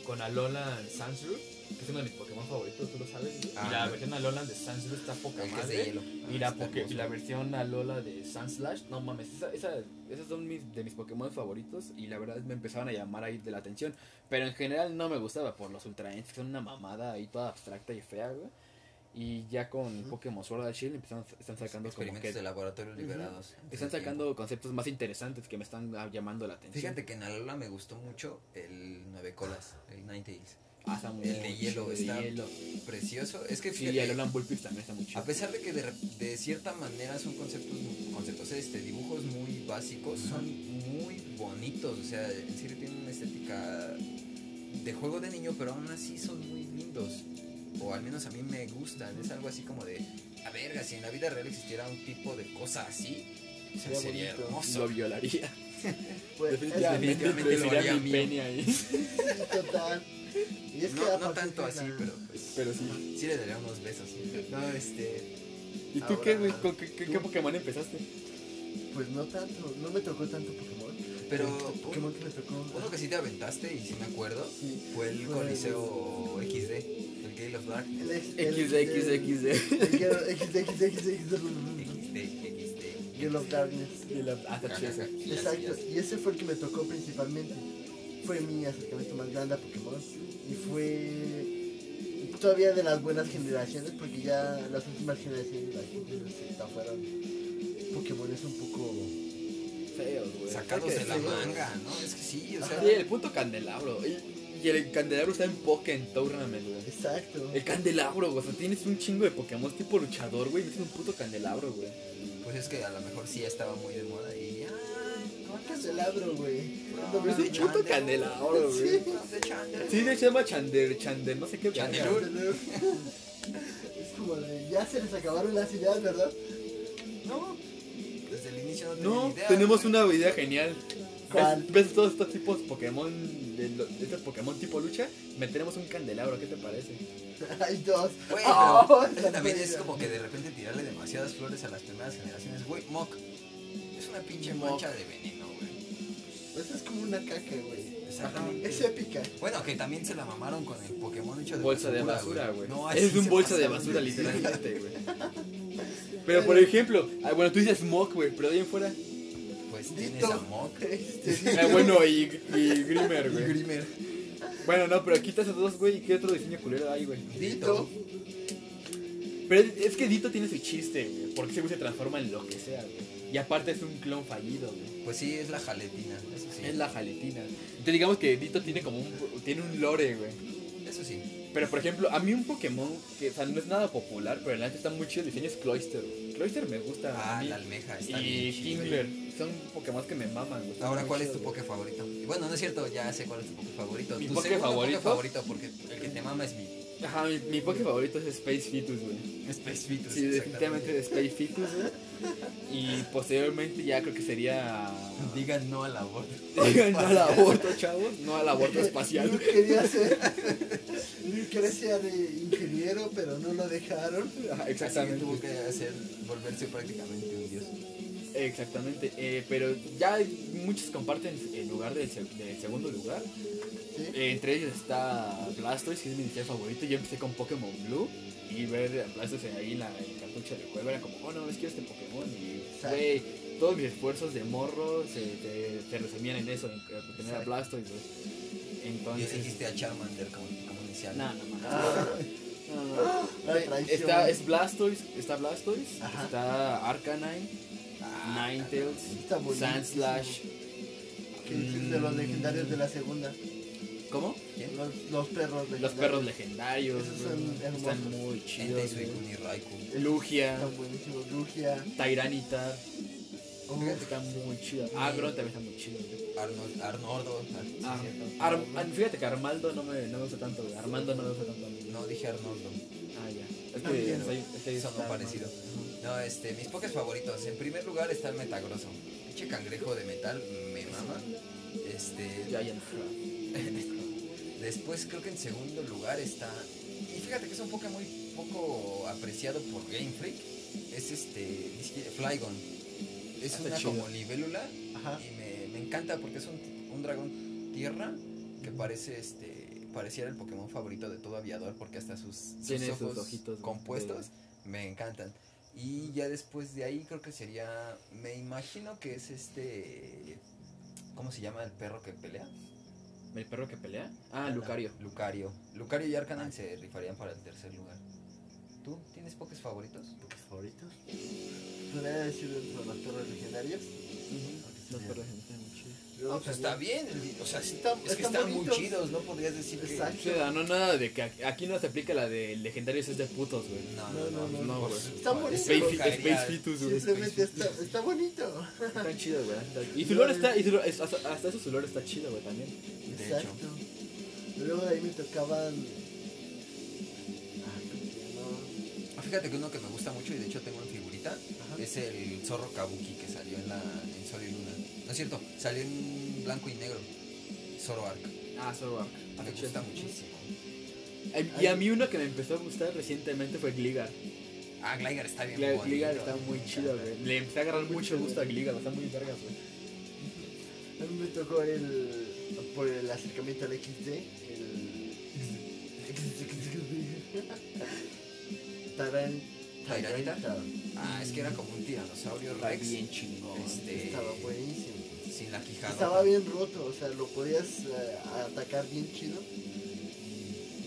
con Alolan Sansru, que es uno de mis Pokémon favoritos, tú lo sabes. Ah, y la güey. versión Alolan de Sansru está poca madre. hielo. Y la, Poké- y la versión Alola de Sunslash, no mames, esa, esa- esos son mis, de mis Pokémon favoritos y la verdad me empezaban a llamar ahí de la atención. Pero en general no me gustaba por los Ultra Ents, que son una mamada ahí toda abstracta y fea, güey. Y ya con. Pokémon Sword and Shield empezaron, están sacando como experimentos que... de laboratorio liberados. Están sacando conceptos más interesantes que me están ah, llamando la atención. Fíjate que en Alola me gustó mucho el nueve colas, el Nine Tails. Ah, está muy el de hielo, está- hielo. Precioso. Es que Sí, fíjate, Alolan Bullpix también está muy chido. a pesar de que de, de cierta manera son conceptos, conceptos este, dibujos muy básicos, son muy bonitos. O sea, en serio tienen una estética de juego de niño, pero aún así son muy lindos. O al menos a mí me gustan. Es algo así como de, a verga, si en la vida real existiera un tipo de cosa así, Sería hermoso. Lo violaría. [laughs] Pues, Definitivamente, lo haría mi pene ahí. [laughs] total. Y es No, tanto así, la- pero pues Pero sí. sí le daría unos besos. No, este... ¿Y tú Ahora- qué, güey? ¿Con qué, qué- qué ¿Tú? Pokémon empezaste? Pues no tanto, no me tocó tanto Pokémon. Pero Pokémon que me tocó. Uno que sí te aventaste y sí me acuerdo Sí, fue el fue Coliseo XD, el Gale of Dark. El XD, de- XD, el Gale- XD, XD, XD, XD, XD. Gale of Darkness. Ah, Exacto, y ese fue el que me tocó principalmente. Fue mi acercamiento más grande a Pokémon. Y fue todavía de las buenas generaciones, porque ya las últimas generaciones, la gente se está fueron Pokémon es un poco. Feos, güey. Sacados de la sí, manga, ¿no? Es que sí, o sea... Sí, el puto candelabro. Y, y el candelabro está en Pokémon Tournament, güey. Exacto. El candelabro, güey. O sea, tienes un chingo de Pokémon tipo luchador, güey. Es un puto candelabro, güey. Pues es que a lo mejor sí estaba muy de moda y... ¡Ay, con Candelabro, güey. No, No, Es puto candelabro, [laughs] güey. Sí. Chandler. Sí, hecho se llama Chander, Chander, no sé qué. Chander. [laughs] Es como de, ya se les acabaron las ideas, ¿verdad? No, inicio no tenemos una idea genial. ¿Cuál? ¿Ves, ves todos estos tipos Pokémon, de, lo- de estos Pokémon tipo lucha? Meteremos un candelabro, ¿qué te parece? [laughs] Hay dos. Güey, Oh, pero también es como que de repente tirarle demasiadas flores a las primeras generaciones. Güey, Mok. Es una pinche Mok. mancha de veneno, güey. Pues es como una caca, güey. Exactamente. Es épica. Bueno, que también se la mamaron con el Pokémon hecho de Bolsa de basura, güey. No, es un bolsa de basura, literalmente, [laughs] güey. Pero por ejemplo, ah, bueno, tú dices Smoke, güey, pero de ahí en fuera. Pues tienes a. Este, [laughs] Ah, bueno, y, y Grimmer, güey. Grimer. Bueno, no, pero quitas esos dos, güey, ¿y qué otro diseño culero hay, güey? Dito. Pero es, es que Dito tiene su chiste, güey, porque ese güey se transforma en lo que sea, güey. Y aparte es un clon fallido, güey. Pues sí, es la jaletina. Eso sí. Es la jaletina. Entonces digamos que Dito tiene como un, tiene un lore, güey. Eso sí. Pero por ejemplo, a mí un Pokémon que o sea, no es nada popular, pero en la está muy chido el diseño es Cloyster. Cloyster me gusta a Ah, mí. la almeja está y. Kingler. Son Pokémon que me maman, Ahora, ¿cuál es tu. Poké favorito? Y Bueno, no es cierto, ya sé cuál es tu Poké favorito. Mi Poké favorito. Porque el que te mama es mi. Ajá, mi, mi Poké favorito es Space Fetus, güey. Space Fetus. Sí, definitivamente de Space Fetus, güey. Y posteriormente ya creo que sería. Digan no al aborto. Digan no al aborto, chavos. No al aborto espacial. [laughs] Quería ser. [laughs] Ser eh, ingeniero, pero no lo dejaron. Exactamente. Exactamente. tuvo que hacer, volverse prácticamente un dios. Exactamente. Eh, pero ya muchos comparten el lugar del, se- del segundo lugar. ¿sí? Eh, entre ellos está Blastoise, que es mi inicial favorito. Yo empecé con Pokémon Blue y ver a Blastoise ahí en la en el cartucho de juego era como, oh no, es que este Pokémon. Y, güey, todos mis esfuerzos de morro se, te- se resumían en eso, en eh, tener a. Blastoise, güey. Y Entonces. elegiste a Charmander como inicial. No, no, no. Ah, No. Está, es Blastoise, está Blastoise, Ajá. está Arcanine, ah, Ninetales. Sandslash. que es de los legendarios de la segunda. ¿Cómo? Los, los perros legendarios. Los perros legendarios. Esos son güey, hermosos. Están muy chidos. Y Raikou. Lugia, Están buenísimos. Lugia. Tyranitar. Oh, está muy chido. Agro también está muy chido. Arnold, Arnordo. ah, Ah. Ar- ah, fíjate que Armaldo no me, no me gusta tanto. güey. Armando no me gusta tanto. No, dije Arnoldo. Ah, ya. Es No que, entiendo. soy- es que Sonó está parecido. No, este, mis pokés favoritos. En primer lugar está el Metagroso. Pinche cangrejo de metal, me mama. Este. Ya, ya no. [laughs] Después creo que en segundo lugar está. Y fíjate que es un Pokémon muy poco apreciado por Game Freak. Es este. Flygon. Es Está una chido. como libélula. Ajá. Y me, me encanta porque es un, un dragón tierra que parece este. Pareciera el Pokémon favorito de todo aviador porque hasta sus, sus Tiene sus ojos ojitos de- compuestos me encantan. Y ya después de ahí creo que sería. Me imagino que es este. ¿Cómo se llama el perro que pelea? ¿El perro que pelea? Ah, Lucario. Lucario. Lucario y Arcanine se rifarían para el tercer lugar. ¿Tú tienes pokés favoritos? ¿Pokés favoritos? Podría decir dentro de los perros legendarios. Los perros están pues está bien. O sea, sí, Está- es que están muy chidos. No podrías decir que. Exacto. No, nada de que aquí- no se aplica la de legendarios es de putos, güey. No, No, no, no, no, por güey. bonitos. eso Space, Fetus, güey. Simplemente está, está bonito. Están chidos, güey. Y su lore está, y su lore- es- hasta, hasta eso su lore está chido, güey, también. De Exacto. Luego de ahí me tocaban. Ah. Ah, Fíjate que uno que me gusta mucho y de hecho tengo en figurita Ajá. es el zorro kabuki que salió en la en Sol y Luna. No es cierto, salió en blanco y negro. Zoro Arc. Ah, Zoroark. Me gusta muchísimo. Y a mí uno que me empezó a gustar recientemente fue Gligar. Ah, Gligar está bien Gligar, bonito. Gligar está muy chido, güey. Le empecé a agarrar mucho gusto a Gligar, está muy vergas, güey. A mí me tocó el. Por el acercamiento al XD. El. [laughs] Taran. ¿Tyranitar? Ah, es que era como un tiranosaurio Está Rex. bien chingón. Este, Estaba buenísimo. Sin la quijada. Estaba bien roto, o sea, lo podías eh, atacar bien chido.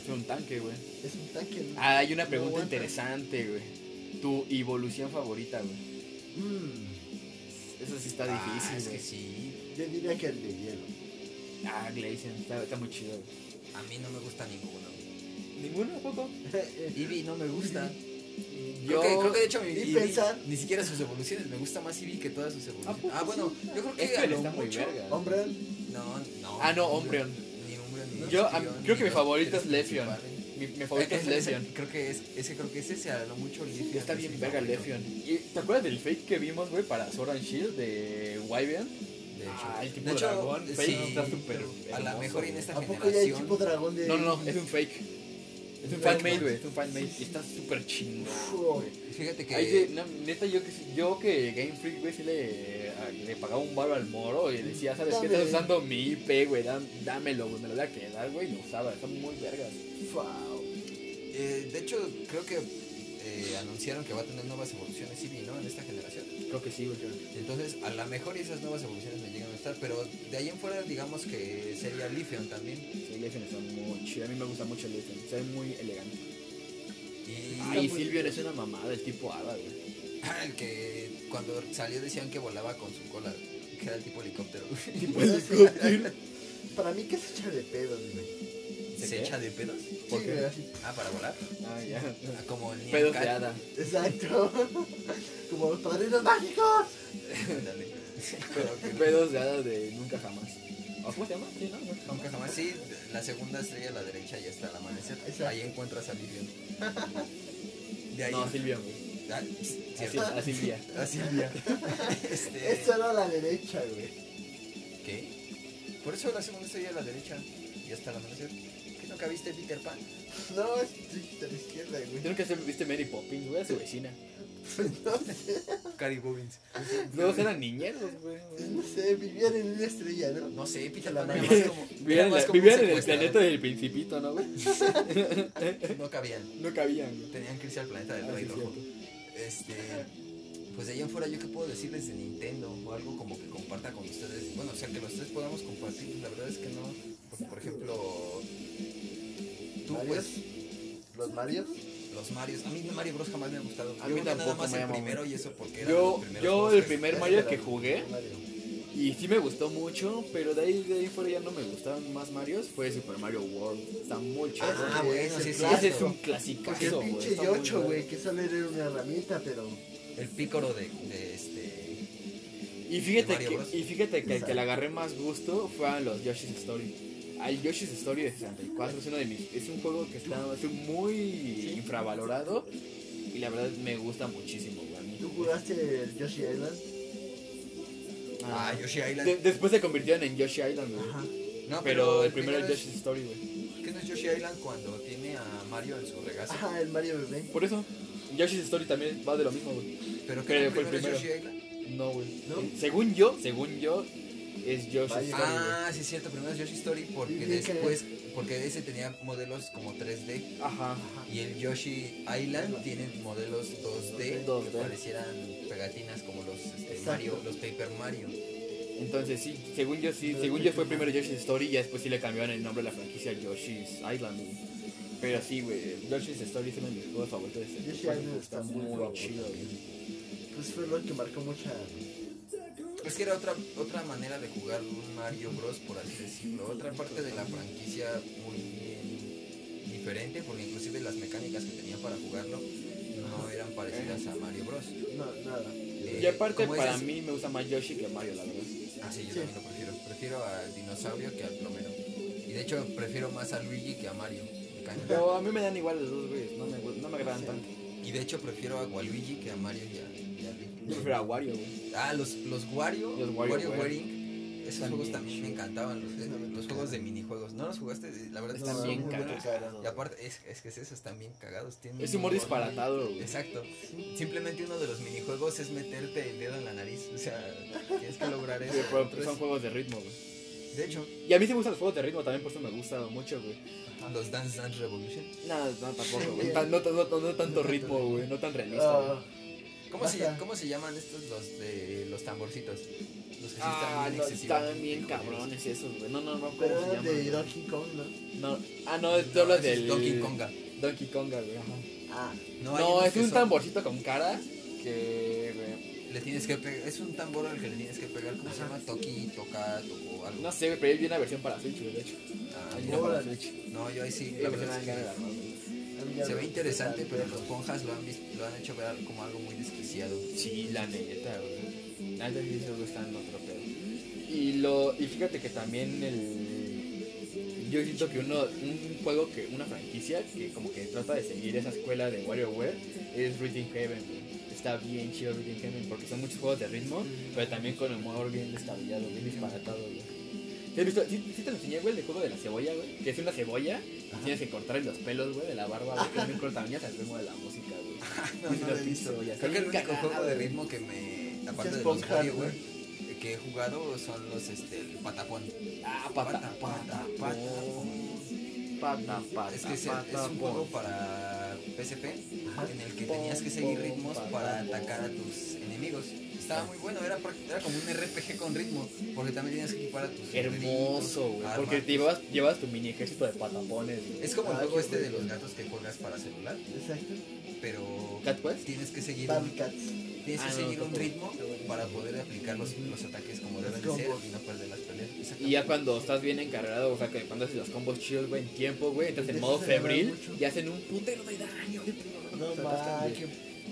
Es un tanque, güey. Es un tanque. ¿no? Ah, hay una pregunta interesante, güey. Tu evolución favorita, güey. Mm, Eso sí está Ah, difícil, es güey. que sí. yo diría que el de hielo. Ah, Glacian, está, está muy chido, güey. A mí no me gusta ninguno. ¿Ninguno, poco? [laughs] Eevee no me gusta. [laughs] Yo... Creo, que, creo que de hecho mi y Eevee, pensar- ni siquiera sus evoluciones. Me gusta más Eevee que todas sus evoluciones. Ah, bueno, sí? yo creo que Es que a él lo está muy mucho- verga. Hombre, No, no. Ah, no, Umbreon. Ni Umbreon, ni Yo, Espeon, a- creo que ni mi favorito es Lefion. Mi, mi favorito es ese- Lefion. Creo que es, ese creo que es ese, a lo mucho Lefion. Está es bien verga. Lefion. ¿Y ¿Te acuerdas del fake que vimos, güey, para Sword and Shield de Wyvern? De hecho, Ah, el tipo de hecho, dragón, fake, sí, está súper A lo mejor en esta ¿a poco ya hay tipo generación. dragón de.? No, no, no, es un fake. Es un fanmade, güey, es un fanmade. Y está súper chingón. Fíjate que. No, neta, yo que, yo que Game Freak, güey, sí le, a- le pagaba un barro al moro y le decía, ¿sabes qué? Dame. Estás usando mi IP, güey, dámelo, güey, me lo voy a quedar, güey, y lo usaba, está muy vergas. Wow. eh, de hecho, creo que eh, anunciaron que va a tener nuevas evoluciones Eevee, ¿no? En esta generación. Creo que sí, güey. Entonces, a lo mejor esas nuevas evoluciones me llegan a gustar, pero de ahí en fuera, digamos que sería Leafeon también. Sí, Legion está muy chido, a mí me gusta mucho Legion, se ve muy elegante. Y Ay, muy Silvion bien. es una mamada, el tipo hada, güey. [laughs] el que cuando salió decían que volaba con su cola, que era el tipo helicóptero. Tipo helicóptero. [laughs] Para mí que se echa de pedos, güey. ¿Se echa de pedos? ¿Por Sí, qué? Ah, para volar. Ah, ya. Ah, Como el Pedos de Niantic. hada. Exacto. [laughs] Como los padrinos mágicos. Dale. Pero Pedos de hada de nunca jamás. ¿O ¿Cómo se llama? Sí, ¿no? Nunca jamás. Sí, la segunda estrella a la derecha y hasta el amanecer. Exacto. Ahí encuentras a Vivian. De ahí. No, Silvia. Ah, A, cierto. Sil- a Silvia. [laughs] A Silvia. [laughs] Este. Es solo a la derecha, güey. ¿Qué? Por eso la segunda estrella a la derecha y hasta el amanecer. ¿Qué nunca viste Peter Pan? No, es a la izquierda, güey. Que ser, viste Mary Poppins, güey, a su vecina. No sé, Cary Bobbins. Luego eran niñeros, güey. no sé, vivían en una estrella, ¿no? No sé, Peter Pan era más como. [laughs] Vivían, en más la- como un vivían en el planeta del Principito, ¿no, güey? [laughs] No cabían. No cabían, güey. Tenían que irse al planeta del Ah, Rey sí, Rojo. Este. Pues de ahí en fuera, ¿yo qué puedo decirles de Nintendo? O algo como que comparta con ustedes. Bueno, o sea, que los tres podamos compartir. pues, La verdad es que no. Porque, por ejemplo. Tú, pues. ¿Los Marios? Los Marios. A mí Mario Bros jamás me ha gustado. A Yo mí nada tampoco más me el primero y eso porque era Yo- yo el primer Mario que jugué y sí me gustó mucho, pero de ahí, de ahí fuera ya no me gustaron más Marios, fue Super Mario World. Está muy chido. Ah, bueno, sí, sí, Ese es clásico. un clasicazo, Porque el güey. pinche Yocho, güey, que solo era una herramienta, pero... El pícoro de, de este. Y fíjate, Mario que, Bros. y fíjate que el que le agarré más gusto fue a los Yoshi's Story. Al Yoshi's Story de 64 es uno de mis. Es un juego que está es muy infravalorado. Y la verdad me gusta muchísimo, güey. a mí. ¿Tú jugaste el Yoshi Island? Ah, Yoshi Island. De- después se convirtieron en Yoshi Island, güey. Ajá. No, Pero el primero es Yoshi's Story, güey. ¿Qué no es Yoshi Island cuando tiene a Mario en su regazo? Ajá, el Mario bebé. Por eso, Yoshi's Story también va de lo mismo, güey. Pero Creo ¿qué que fue el primero. Yoshi Island? No, güey. ¿No? Según yo, según yo, es Yoshi's Vaya. Story. Ah, sí es cierto, primero es Yoshi Story porque después, porque ese tenía modelos como 3D Ajá. Ajá. y el Yoshi Island tiene modelos 2D, 2D. que parecieran pegatinas como los este. Mario, los Paper Mario. Entonces sí, según yo sí, según yo fue primero Yoshi's Story y ya después sí le cambiaron el nombre a la franquicia a Yoshi's Island. güey. Pero sí, güey, Yoshi's Story es uno de mis juegos favoritos de este Yoshi Island está está muy muy chido. güey. Pues fue lo que marcó mucha... Es que era otra, otra manera de jugar un Mario Bros, por así decirlo. Otra parte de la franquicia muy bien diferente, porque inclusive las mecánicas que tenía para jugarlo no eran parecidas a Mario Bros. No, nada. Eh, Y aparte para mí me gusta más Yoshi que Mario, la verdad. Ah, sí, yo Sí. también lo prefiero. Prefiero al dinosaurio que al plomero. Y de hecho prefiero más a Luigi que a Mario. Pero a mí me dan igual los dos, güey, no me, no me agradan Sí. tanto. Y de hecho prefiero a Waluigi que a Mario y a. Yo prefiero a Wario, güey. Ah, los, los Wario, Los Wario, WarioWare. Wearing, esos Están juegos bien también me chidos. encantaban, los, Están bien los juegos de minijuegos. ¿No los jugaste? La verdad Están bien muy cagados. cagados. Y aparte, es, es que es eso, están bien cagados. Tienen Es un humor disparatado, güey. Exacto. Simplemente uno de los minijuegos es meterte el dedo en la nariz. O sea, tienes que lograr eso. Sí, pero Otro son juegos de ritmo, güey. de hecho, Y a mí sí me gustan los juegos de ritmo también, por eso me gusta mucho, güey. los Dance Dance Revolution. No, no, tampoco, güey. güey. Tan- No, no, no, no tanto ritmo, güey. No tan realista, güey. ¿Cómo se. ¿Cómo se llaman estos los de los tamborcitos? Los que sí Ah, están bien no, excesivamente están bien cabrones esos, güey. No, no, no, ¿cómo pero se era llaman? de Donkey Kong, ¿no? No, ah, no, tú No, hablas del... Donkey Konga. Donkey Konga, güey. ajá. Ah, No, No, es un son- tamborcito con cara que... güey, Le tienes que pegar, es un tambor al que le tienes que pegar, ¿cómo se llama? Toki, toca, toco, algo. No sé, güey, pero hay una versión para Switch, güey, de hecho. Ah, una para. Switch. no, yo ahí sí, la verdad dan es que se ve interesante, está pero los ponjas lo han, vis- lo han hecho ver como algo muy desquiciado. Sí, la neta, güey. Neta sí se gustan otro pedo. Y lo y fíjate que también el yo siento que uno un juego que una franquicia que como que trata de seguir esa escuela de WarioWare es Rhythm Heaven. güey. Está bien chido Rhythm Heaven porque son muchos juegos de ritmo, pero también con humor bien descabellado, bien disparatado, güey. ¿Sí, has visto? ¿Sí, sí te lo enseñé, güey, el juego de la cebolla, güey? Que es una cebolla tienes que cortarle los pelos, güey, de la barba, güey, que es bien cortañas al ritmo de la música, güey. [laughs] No, no lo he visto. Creo que el único juego de ritmo que me, aparte de los Mario, güey. que he jugado son los, este, el patapón. Ah, pata, Pata, pata, pata, pata, Es que es, es un juego para PSP en el que tenías que seguir ritmos para atacar a tus enemigos. Estaba muy bueno, era, era como un RPG con ritmo, porque también tenías que equipar a tus Hermoso, güey. Porque te llevas, llevas tu mini ejército de patapones. Es como el Ah, juego este de los gatos que juegas para celular, Exacto. pero ¿Cat Quest? tienes que seguir Bad un, Cats. tienes que Ah, no, seguir un ritmo para poder aplicar los, los ataques como deben de ser y no perder las peleas. Y ya cuando estás bien encargado, o sea, que cuando haces los combos chidos, güey, en tiempo, güey, entras en modo febril y hacen un putero de daño. No O sea, más, está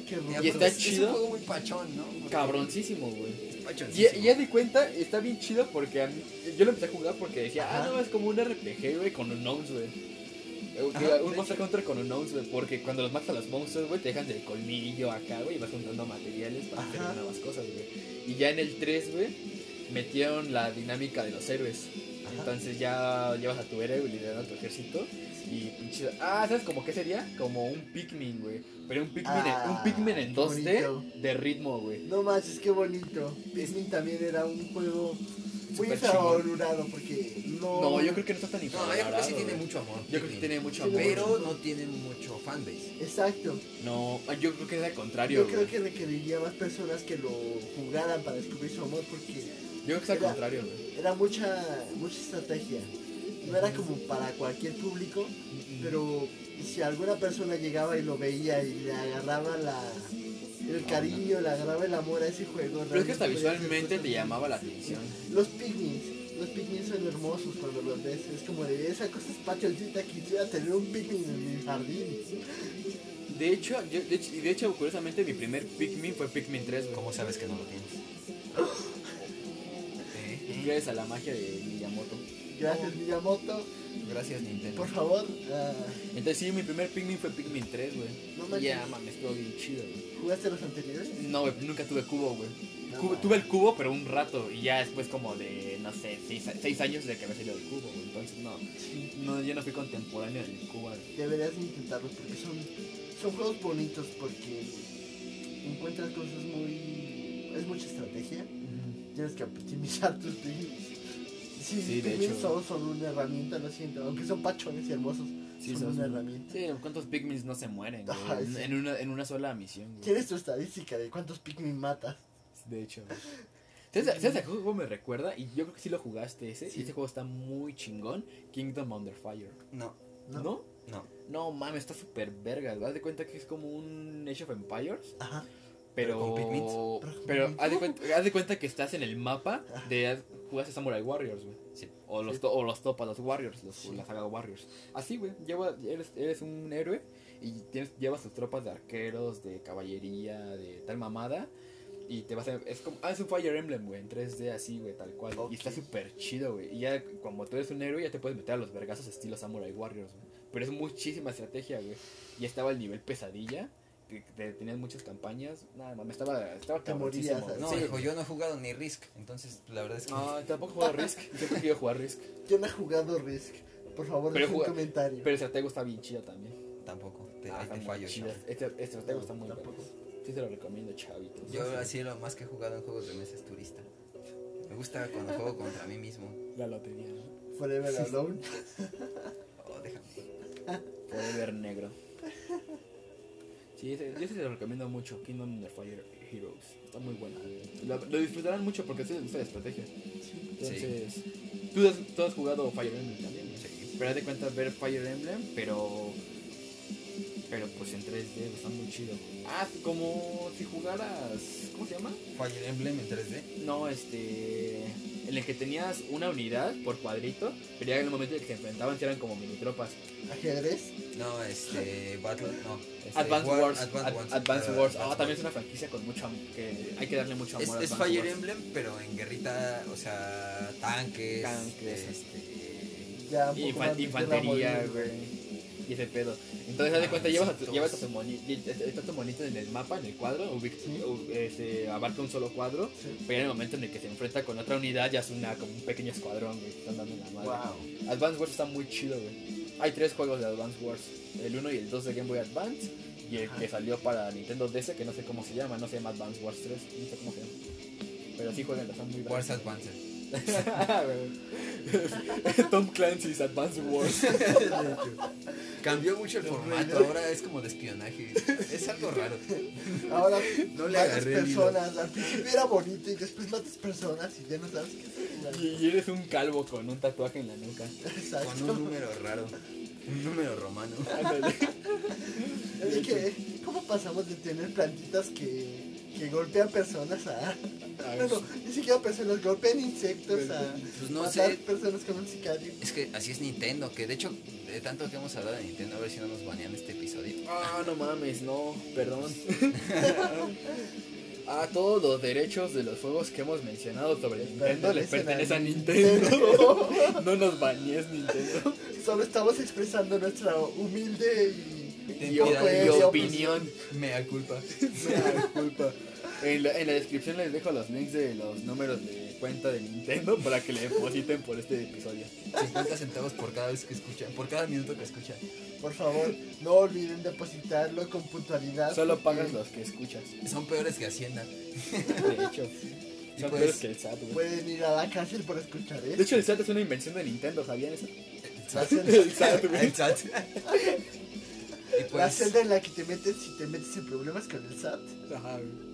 qué, Y Y está es, es chido. un juego muy pachón, ¿no? Porque Cabroncísimo, güey. Y, pachoncísimo. y ya di cuenta, está bien chido porque a mí- yo lo empecé a jugar porque decía, ah, no, es como un RPG, güey, con unknowns, güey. Un Monster Hunter con unknowns, güey, porque cuando los matas a los monstruos, güey, te dejan del colmillo acá, güey, y vas juntando materiales para hacer Ajá. nuevas cosas, güey. Y ya en el 3, güey, metieron la dinámica de los héroes. Ajá. Entonces ya llevas a tu héroe, güey, liderando a tu ejército. Y pinche. Ah, ¿sabes como qué sería? Como un Pikmin, güey. Pero un Pikmin, en, un Ah, Pikmin en qué 2D bonito. de ritmo, güey. No manches, qué bonito. Pikmin también era un juego muy infravalorado porque no. No, yo creo que no está tan No, yo creo infravalorado, que sí tiene mucho amor. Yo creo que tiene mucho amor. Pero no tiene mucho fanbase. Exacto. No, ah, yo creo que es al contrario. Yo creo que requeriría más personas que lo jugaran para descubrir su amor porque Yo creo que es al contrario, güey. era mucha mucha estrategia. No era como para cualquier público, pero si alguna persona llegaba y lo veía y le agarraba la el cariño, le agarraba el amor a ese juego. Pero es que hasta visualmente te llamaba la atención. Los pigmins, los pigmins son hermosos cuando los ves. Es como de esa cosa es pachoncita, quisiera tener un pigmin en mi jardín. De hecho, yo, de hecho, de hecho, curiosamente, mi primer Pikmin fue Pikmin 3, güey. ¿Cómo sabes que no lo tienes? [gasps] Gracias a la magia de Miyamoto. Gracias Miyamoto, Gracias, Nintendo. por favor. ah, Entonces sí, mi primer Pikmin fue Pikmin 3, güey. No ya, mames, estuvo bien chido, güey. ¿Jugaste los anteriores? No, güey, nunca tuve cubo, güey. No, tuve el cubo, pero un rato. Y ya después como de, no sé, seis, seis años de que me salió el cubo, güey. Entonces, no, no, yo no fui contemporáneo del cubo. deberías intentarlos porque son, son juegos bonitos porque encuentras cosas muy... Es mucha estrategia. Tienes que optimizar tus pigmins. Sí, Sí, de hecho. solo son una herramienta, lo siento. Aunque son pachones y hermosos, Sí, son son- una herramienta. Sí, ¿cuántos Pikmins no se mueren, güey? Ay, en, sí. en una, en una sola misión, güey. Tienes tu estadística de cuántos pigmin matas. De hecho. ¿Sabes, ¿Sabes a qué juego me recuerda? Y yo creo que sí lo jugaste ese. Sí. Y ese juego está muy chingón. Kingdom Under Fire. No, ¿No? ¿No? ¿No? no. mames, está súper verga. ¿Te das de cuenta que es como un Age of Empires? Ajá. Pero. Pero con. Pero haz de, cuenta, haz de cuenta que estás en el mapa de. Jugaste Samurai Warriors, güey. Sí. O los, to- o los Topa, los Warriors, los, Sí. la saga Warriors. Así, güey. lleva- Eres, eres un héroe y tienes, llevas tus tropas de arqueros, de caballería, de tal mamada. Y te vas a. Es como. Ah, es un Fire Emblem, güey. En 3D, así, güey, tal cual. Ok. Y está súper chido, güey. Y ya, como tú eres un héroe, ya te puedes meter a los vergazos estilo Samurai Warriors, güey. Pero es muchísima estrategia, güey. Ya estaba el nivel pesadilla. Que te- tenías muchas campañas. Nada más, estaba. Estaba Te cabroncísimo, morías. No, Sí. hijo, yo no he jugado ni Risk, entonces la verdad es que No, tampoco he jugado Risk. [laughs] Siempre he querido jugar Risk. Yo no he jugado Risk. Por favor, Pero deja un comentario. Pero Estratego está bien chido también. tampoco, te, Ah, ahí te fallo. Este, este Estratego está muy bueno. Sí se lo recomiendo, chavitos. Yo así lo más que he jugado en juegos de mesa es turista. Me gusta cuando juego contra mí mismo. La lotería, ¿no? Forever Alone. [laughs] Oh, déjame. Forever negro. Sí, yo sí se lo recomiendo mucho. Kingdom of Fire Heroes. Está muy bueno. Lo, lo disfrutarán mucho porque ustedes les gusta la estrategia. Entonces, ¿tú, has, tú has jugado Fire Emblem también. Sí. Pero de cuenta ver Fire Emblem, pero. Pero pues en 3D, está muy chido. Ah, como si jugaras. ¿Cómo se llama? Fire Emblem en 3D. No, este. En el que tenías una unidad por cuadrito, pero ya en el momento en que se enfrentaban, eran como mini tropas. Ajedrez. No, este. Battle. No. este, Advance War- Wars. Advance Ad- Wars. Ah, Wars. Ah, también es una franquicia con mucho am- que hay que darle mucho Es, amor a es Advance Fire Wars. Emblem, pero en guerrita, o sea, tanques. Tanques. Este. Ya un poco Infan- infantería, güey. Y ese pedo. Entonces, haz de cuenta, llevas a tu, llevas a tu monito, está tu monito en el mapa, en el cuadro, ubic- Sí. u- este, abarca un solo cuadro, Sí. pero en el momento en el que se enfrenta con otra unidad ya es una, como un pequeño escuadrón, güey, están dando la madre. Wow. Advance Wars está muy chido, güey. Hay tres juegos de Advance Wars, el 1 y el 2 de Game Boy Advance, y el Ajá. que salió para Nintendo DS, que no sé cómo se llama, no se llama Advance Wars 3, no sé cómo se llama. Pero sí juegan, están muy Wars bravos. Advanced. [laughs] Tom Clancy's Advance Wars. Cambió mucho el formato, ahora es como de espionaje. Es algo raro. Ahora No le matas personas. Al principio era bonito y después matas personas y ya no sabes qué hacer. Y, y eres un calvo con un tatuaje en la nuca. Exacto. Con un número raro. Un número romano. [laughs] Así que, ¿cómo pasamos de tener plantitas que, que golpean personas a... A No, no, ni siquiera personas, golpean insectos a Pues no matar sé. personas con un sicario. Es que así es Nintendo, que de hecho, de tanto que hemos hablado de Nintendo, a ver si no nos banean este episodio. Ah, no mames, no, perdón. [laughs] A todos los derechos de los juegos que hemos mencionado sobre Nintendo les pertenece a Pertenecen a Nintendo. [laughs] no nos bañes Nintendo. Solo estamos expresando nuestra humilde y, Y, y mí. opinión. Mea culpa. Me da culpa. En la, en la descripción les dejo los links de los números de cuenta de Nintendo para que le depositen por este episodio. 50 centavos por cada vez que escuchan, por cada minuto que escuchan. Por favor, no olviden depositarlo con puntualidad. Solo pagas los que escuchas. Son peores que Hacienda. De hecho, [laughs] Y son pues- peores que el SAT, güey. Pueden ir a la cárcel por escuchar De esto. hecho, el SAT es una invención de Nintendo, ¿sabían eso? El [laughs] SAT. El SAT, güey. El SAT. [laughs] Y La pues celda en la que te metes si te metes en problemas con el SAT. Ajá, güey.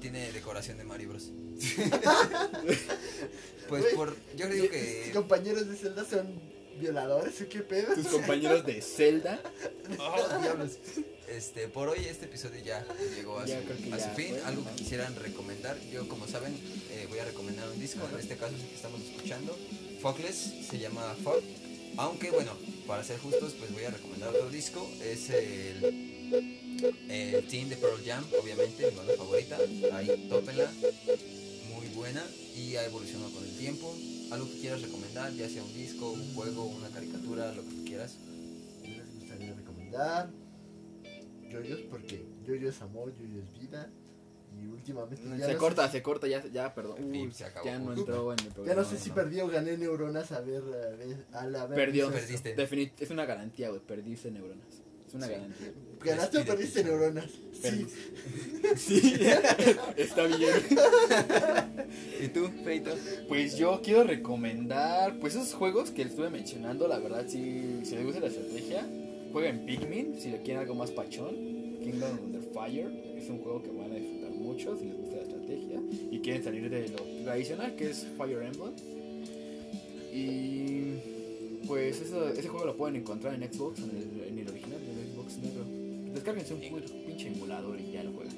Tiene decoración de Mario Bros. [laughs] pues por. Yo digo ¿Tus que. compañeros de celda son violadores o qué pedo? Tus compañeros de Zelda. Oh, diablos. Este, por hoy este episodio ya llegó a, Ya su, creo que a su ya fin. Algo que quisieran recomendar. Yo, como saben, eh, voy a recomendar un disco. En este caso es el que estamos escuchando. Fogless se llama Fog. Aunque, bueno, para ser justos, pues voy a recomendar otro disco. Es el, el Team de Pearl Jam, obviamente, mi banda favorita. Ahí, tópenla. Muy buena y ha evolucionado con el tiempo. Algo que quieras recomendar, ya sea un disco, un juego, una caricatura, lo que tú quieras. les gustaría recomendar Yoyos porque Yoyo es amor, Yoyo es vida. Y últimamente ya Se no corta, sé- se corta, ya, ya, perdón. Uy, se acabó. ya no entró en el ya programa. no sé si no. perdí o gané neuronas a ver, a ver al haber Perdió. Perdiste. Definit es una garantía, güey. Perdiste neuronas. Es una Sí. garantía. ¿Ganaste o perdiste neuronas? Sí. [laughs] Sí, [laughs] está bien. [laughs] ¿Y tú, Feito? Pues yo quiero recomendar, pues esos juegos que estuve mencionando, la verdad, si, si les gusta la estrategia, jueguen Pikmin, si le quieren algo más pachón. Kingdom Under Fire es un juego que van a disfrutar mucho si les gusta la estrategia y quieren salir de lo tradicional que es Fire Emblem. Y pues eso- ese juego lo pueden encontrar en Xbox, en el, en el original, en el Xbox negro. Descárguense un pinche emulador y ya lo juegan.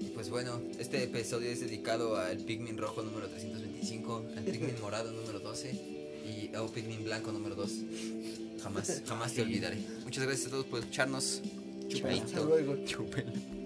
Y pues bueno, este episodio es dedicado al Pikmin rojo número 325, al [laughs] Pikmin morado número 12 y al Pikmin blanco número 2. Jamás, jamás te olvidaré. Muchas gracias a todos por escucharnos. Hasta Chupaito. luego. Chúpenlo.